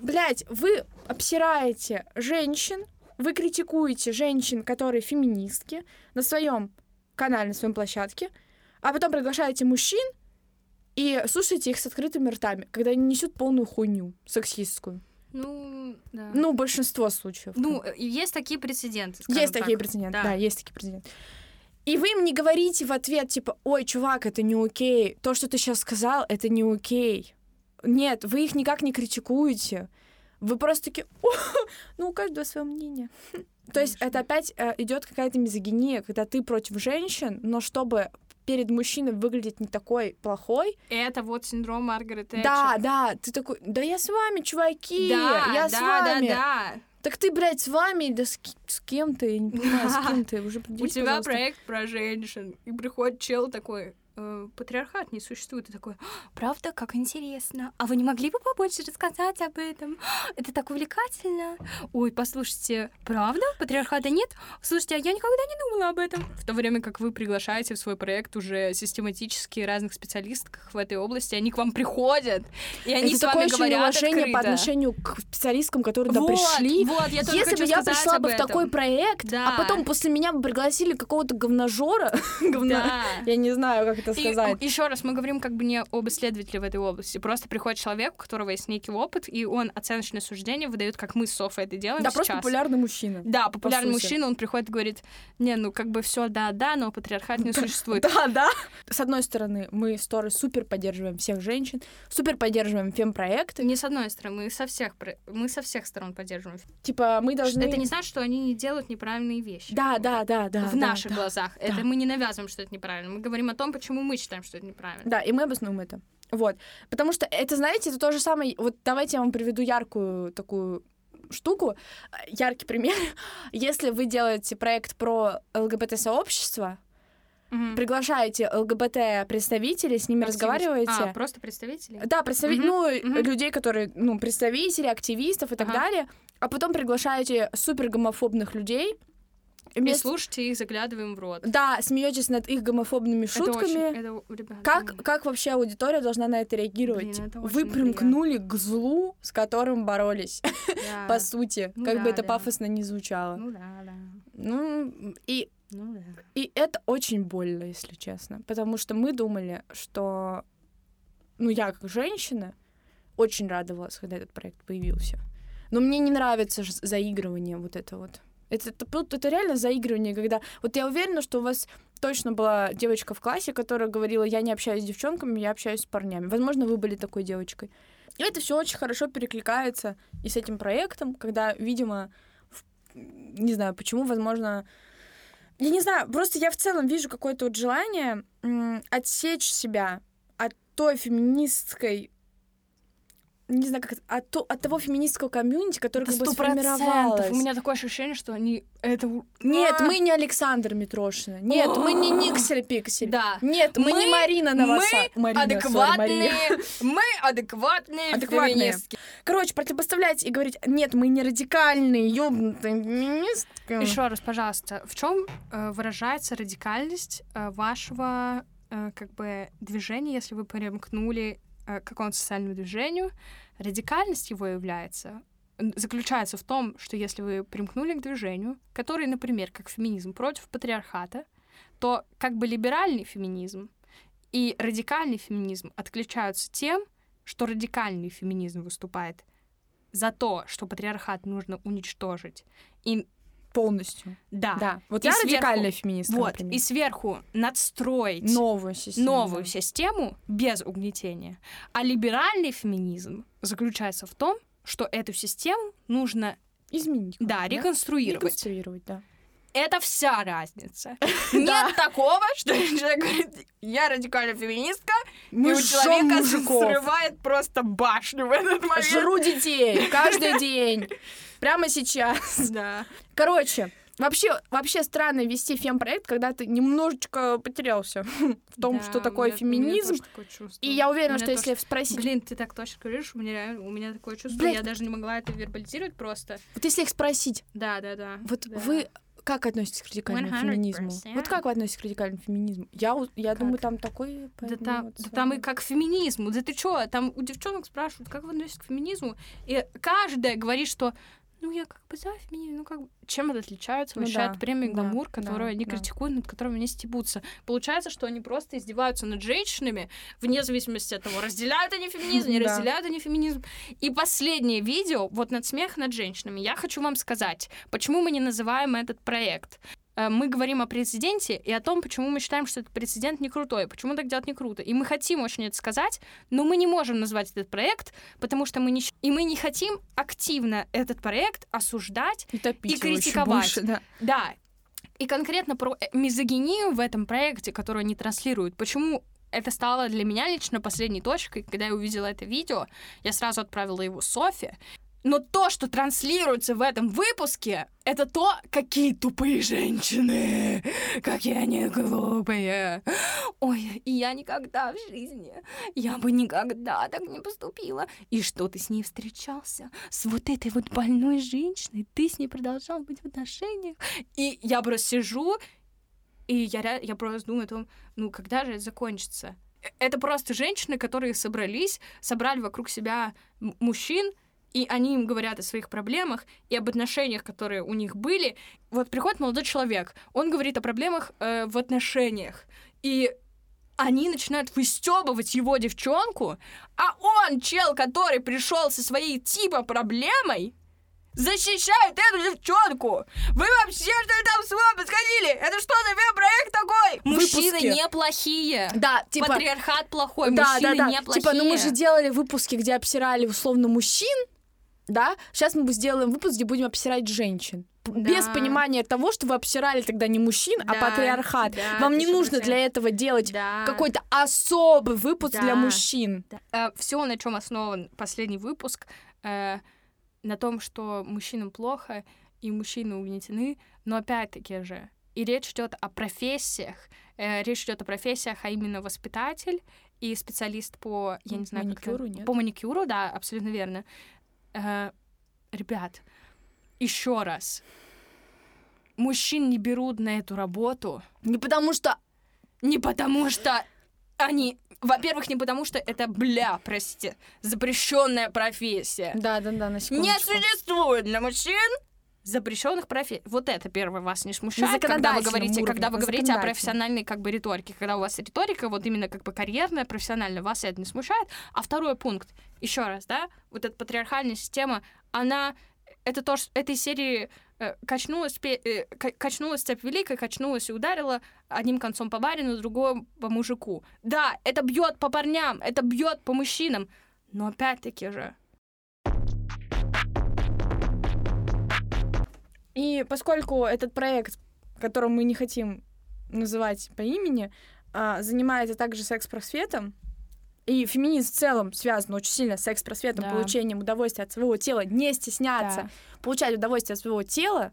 Блять, вы обсираете женщин, вы критикуете женщин, которые феминистки, на своем канале, на своем площадке, а потом приглашаете мужчин и слушаете их с открытыми ртами, когда они несут полную хуйню сексистскую.
Ну, да.
Ну, большинство случаев.
Ну, э, есть такие прецеденты.
Есть
так.
такие прецеденты,
Да.
да. есть такие прецеденты. И вы им не говорите в ответ, типа, ой, чувак, это не окей, то, что ты сейчас сказал, это не окей. Нет, вы их никак не критикуете. Вы просто такие, «О, ну, у каждого свое мнение. То есть это опять идет какая-то мизогиния, когда ты против женщин, но чтобы перед мужчиной выглядеть не такой плохой.
Это вот синдром Маргарет Тэтчер.
Да, да, ты такой, да я с вами, чуваки,
да,
я
да,
с вами.
да, да.
Так ты, блядь, с вами, да с, с кем ты, я не понимаю, с кем ты, уже
У тебя
пожалуйста.
проект про женщин, и приходит чел такой, э, патриархат не существует. И такой, «А,
Правда, как интересно. А вы не могли бы побольше рассказать об этом? Это так увлекательно. Ой, послушайте, правда? Патриархата нет? Слушайте, а я никогда не думала об этом.
в то время как вы приглашаете в свой проект уже систематически разных специалистов в этой области, они к вам приходят, и они
это
с вами
такое
говорят
неуважение по
открыто.
отношению к специалистам, которые туда
Вот,
пришли.
вот, я
Если бы я пришла бы в
этом.
такой проект,
Да.
а потом после меня бы пригласили какого-то говножора, говно-
Да.
я не знаю, как это сказать.
еще раз, мы говорим как бы не об исследователе в этой области. Просто приходит человек, у которого есть некий опыт, и он оценочное суждение выдает, как мы с Софой это делаем
Да,
сейчас.
просто популярный мужчина.
Да, популярный
сути.
мужчина, он приходит и говорит, не, ну как бы все, да, да, но патриархат не существует.
Да, да. С одной стороны, мы с Торой супер поддерживаем всех женщин, супер поддерживаем фемпроекты.
Не с одной стороны, мы со всех, мы со всех сторон поддерживаем.
Типа, мы должны...
Это не значит, что они не делают неправильные вещи.
Да, да, да, да.
в наших глазах. Это мы не навязываем, что это неправильно. Мы говорим о том, почему мы считаем, что это неправильно.
Да, и мы обоснуем это. Вот. Потому что это, знаете, это то же самое... Вот давайте я вам приведу яркую такую штуку, э, яркий пример. Если вы делаете проект про ЛГБТ-сообщество,
Мгм.
приглашаете ЛГБТ-представителей, с ними
Активист-
разговариваете.
А, просто представители?
Да, представи...
Мгм,
ну,
мгм.
людей, которые, ну, представители, активистов и так
Ага.
далее, а потом приглашаете супер гомофобных людей.
И слушайте их, заглядываем в рот.
Да, смеетесь над их гомофобными
Это
шутками.
очень- это, ребята,
Как,
ну,
как вообще аудитория должна на это реагировать?
Блин, это
Вы примкнули к злу, с которым боролись,
да.
по сути.
Ну
как бы
да,
это
да.
пафосно не звучало.
Ну да, да.
Ну, и,
Ну да.
и это очень больно, если честно. Потому что мы думали, что... Ну, я как женщина очень радовалась, когда этот проект появился. Но мне не нравится заигрывание вот это вот. Это, это, это реально заигрывание, когда... Вот я уверена, что у вас точно была девочка в классе, которая говорила, я не общаюсь с девчонками, я общаюсь с парнями. Возможно, вы были такой девочкой. И это все очень хорошо перекликается и с этим проектом, когда, видимо, в- не знаю, почему, возможно... Я не знаю, просто я в целом вижу какое-то вот желание отсечь себя от той феминистской не знаю, как от, то- от того феминистского комьюнити, которое как бы сформировалось.
У меня такое ощущение, что они это...
Нет,
А!
мы не Александр Митрошина. Нет, мы не Никсель Пиксель.
Да.
Нет, мы, не
Мы-
Марина Новоса.
мы
Марина, sorry, Мария.
адекватные, мы адекватные
Адекватные.
феминистки.
Короче, противопоставлять и говорить, нет, мы не радикальные, ёбнутые феминистки.
Еще раз, пожалуйста, в чем выражается радикальность э, вашего э, как бы движения, если вы примкнули э, к какому-то социальному движению? Радикальность его является заключается в том, что если вы примкнули к движению, который, например, как феминизм против патриархата, то как бы либеральный феминизм и радикальный феминизм отличаются тем, что радикальный феминизм выступает за то, что патриархат нужно уничтожить. И
Полностью.
да,
Да. Вот
И
я
сверху-
радикальная феминистка,
вот,
например.
и сверху надстроить
Новую систему.
новую
да.
систему без угнетения. А либеральный феминизм заключается в том, что эту систему нужно,
Изменить.
да,
как-то,
реконструировать.
Реконструировать, да.
Это вся разница. Нет такого, что человек говорит, я радикальная феминистка, и у человека срывает просто башню в этот момент.
Жру детей каждый день. Прямо сейчас.
Да.
Короче, вообще, вообще странно вести фемпроект, когда ты немножечко потерялся в том,
Да,
что такое
меня- меня
феминизм.
тоже такое.
И я уверена,
меня
что
тоже-
если спросить...
Блин, ты так точно говоришь, у меня реально, у меня такое чувство,
Блядь.
я даже не могла это вербализировать просто.
Вот если их спросить,
Да, да, да.
вот
да.
вы как относитесь к радикальному
100%.
феминизму? Вот как вы относитесь к радикальному феминизму? Я, я
Как?
думаю, там такой...
Да там, да там и как к феминизму. Да ты чё? Там у девчонок спрашивают, как вы относитесь к феминизму? И каждая говорит, что ну, я как бы за феминизм, ну, как бы... Чем это отличается
Ну
вообще
да,
от премии
да,
«Гламур»,
да,
которую они
да.
критикуют, над которыми они стебутся? Получается, что они просто издеваются над женщинами, вне зависимости от того, разделяют они феминизм, не
Да.
разделяют они феминизм. И последнее видео, вот над смех над женщинами, я хочу вам сказать, почему мы не называем этот проект. Э, Мы говорим о прецеденте и о том, почему мы считаем, что этот прецедент не крутой, почему так делать не круто. И мы хотим очень это сказать, но мы не можем назвать этот проект, потому что мы не... И мы не хотим активно этот проект осуждать.
И
и критиковать.
больше, да.
Да. И конкретно про э, мизогинию в этом проекте, которую они транслируют. Почему это стало для меня лично последней точкой, когда я увидела это видео, я сразу отправила его Софе. Но то, что транслируется в этом выпуске, это то, какие тупые женщины, какие они глупые. Ой, и я никогда в жизни, я бы никогда так не поступила. И что ты с ней встречался? С вот этой вот больной женщиной? Ты с ней продолжал быть в отношениях? И я просто сижу, и я, я просто думаю о том, ну когда же это закончится? Э, Это просто женщины, которые собрались, собрали вокруг себя мужчин, и они им говорят о своих проблемах и об отношениях, которые у них были. Вот приходит молодой человек, он говорит о проблемах э, в отношениях, и они начинают выстебывать его девчонку, а он, чел, который пришел со своей типа проблемой, защищает эту девчонку. Вы вообще что там с ума подходили? Это что за веб-проект такой? Мужчины
Выпуски.
неплохие.
Да, типа...
Патриархат плохой,
да,
мужчины
да, да.
неплохие.
Типа, ну мы же делали выпуски, где обсирали условно мужчин, да? Сейчас мы сделаем выпуск, где будем обсирать женщин. П- Без
Да.
понимания того, что вы обсирали тогда не мужчин, а
Да,
патриархат.
да,
Вам не нужно для этого делать
Да.
какой-то особый выпуск
Да.
для мужчин.
все, на чем основан последний выпуск, э, на том, что мужчинам плохо и мужчины угнетены, но опять-таки же и речь идет о профессиях, э, речь идет о профессиях, а именно воспитатель и специалист по, я не знаю, как это-
Маникюру, нет?
по маникюру, да, абсолютно верно. Э, ребят, еще раз, мужчин не берут на эту работу
Не потому что...
не потому что они... Во-первых, не потому что это, бля, простите, запрещенная профессия.
Да, да, да, на
Не
секундочку.
существует для мужчин запрещенных профессий. Вот это первое вас не смущает, когда вы говорите,
уровне,
когда вы говорите о профессиональной как бы риторике, когда у вас риторика вот именно как бы карьерная, профессиональная, вас это не смущает. А второй пункт, еще раз, да, вот эта патриархальная система, она это то, что этой серии э, качнулась, э, ка- качнулась цепь великая, качнулась и ударила одним концом по барину, другой по мужику. Да, это бьет по парням, это бьет по мужчинам, но опять-таки же
И поскольку этот проект, который мы не хотим называть по имени, а, занимается также секс-просветом, и феминизм в целом связан очень сильно с секс-просветом,
Да.
получением удовольствия от своего тела, не стесняться, получать удовольствие от своего тела,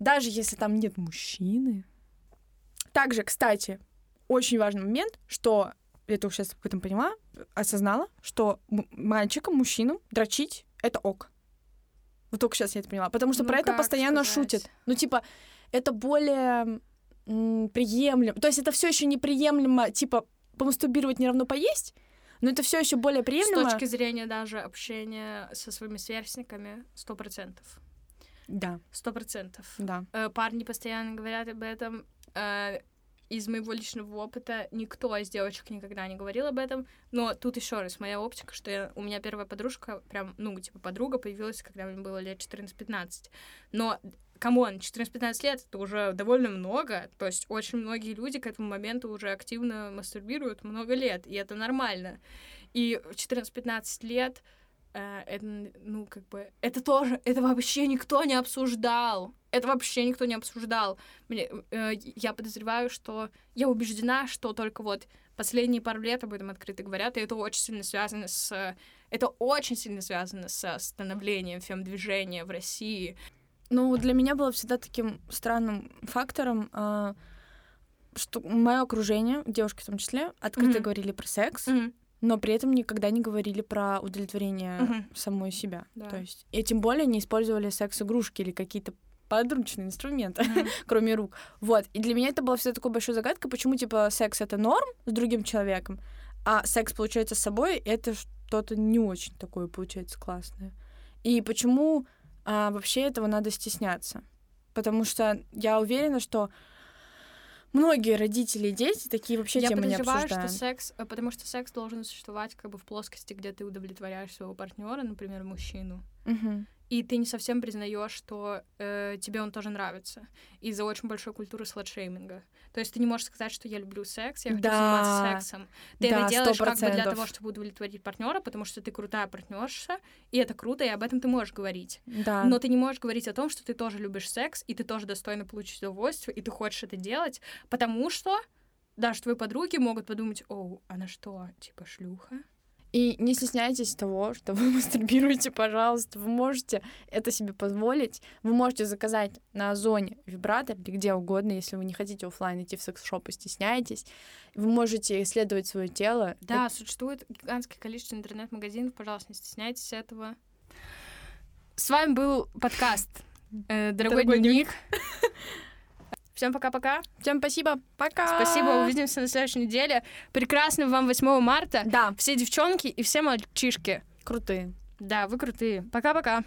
даже если там нет мужчины. Также, кстати, очень важный момент, что я только сейчас об этом поняла, осознала, что мальчикам, мужчинам дрочить — это ок. Вот только сейчас я это поняла. Потому что
Ну,
про это постоянно
сказать?
шутят. Ну, типа, это более приемлемо. То есть это все еще неприемлемо, типа, помастурбировать не равно поесть, но это все еще более
С
приемлемо.
точки зрения даже общения со своими сверстниками, сто процентов.
Да,
Сто процентов.
да.
Э, Парни постоянно говорят об этом. Из моего личного опыта никто из девочек никогда не говорил об этом. Но тут еще раз моя оптика, что я- у меня первая подружка, прям, ну, типа, подруга появилась, когда мне было лет 14-15. Но come on, 14-15 лет это уже довольно много. То есть очень многие люди к этому моменту уже активно мастурбируют много лет, и это нормально. И в 14-15 лет это, ну, как бы, это тоже, это вообще никто не обсуждал. Это вообще никто не обсуждал. Мне, э, я подозреваю, что я убеждена, что только вот последние пару лет об этом открыто говорят, и это очень сильно связано с... Это очень сильно связано со становлением фем-движения в России.
Ну, для меня было всегда таким странным фактором, а, что мое окружение, девушки в том числе, открыто
Мгм.
говорили про секс,
Мгм.
Но при этом никогда не говорили про удовлетворение
Мгм.
самой себя.
Да.
То есть, и тем более не использовали секс-игрушки или какие-то подручные инструменты,
Мгм.
кроме рук. Вот. И для меня это была всегда такой большой загадкой, почему, типа, секс — это норм с другим человеком, а секс, получается, с собой — это что-то не очень такое, получается, классное. И почему а, вообще этого надо стесняться? Потому что я уверена, что многие родители и дети такие вообще
Я
темы не
подозреваю, что
обсуждают.
секс, э, потому что секс должен существовать как бы в плоскости, где ты удовлетворяешь своего партнера, например, мужчину.
Мгм.
И ты не совсем признаешь, что э, тебе он тоже нравится из-за очень большой культуры сладшейминга. То есть ты не можешь сказать, что я люблю секс, я хочу
Да.
заниматься сексом. Ты
Да,
это делаешь как бы для
100%.
того, чтобы удовлетворить партнера, потому что ты крутая партнерша, и это круто, и об этом ты можешь говорить.
Да.
Но ты не можешь говорить о том, что ты тоже любишь секс, и ты тоже достойно получить удовольствие, и ты хочешь это делать, потому что даже твои подруги могут подумать, о, она что, типа шлюха?
И не стесняйтесь того, что вы мастурбируете, пожалуйста. Вы можете это себе позволить. Вы можете заказать на Озоне вибратор или где угодно, если вы не хотите оффлайн идти в секс-шоп и стесняетесь. Вы можете исследовать свое тело.
Да, существует гигантское количество интернет-магазинов, пожалуйста, не стесняйтесь этого. С вами был подкаст э, «Дорогой,
Дорогой
дневник». Всем пока-пока.
Всем спасибо. Пока.
Спасибо, увидимся на следующей неделе. Прекрасного вам 8 марта.
Да,
Все девчонки и все мальчишки.
крутые.
Да, вы крутые. Пока-пока.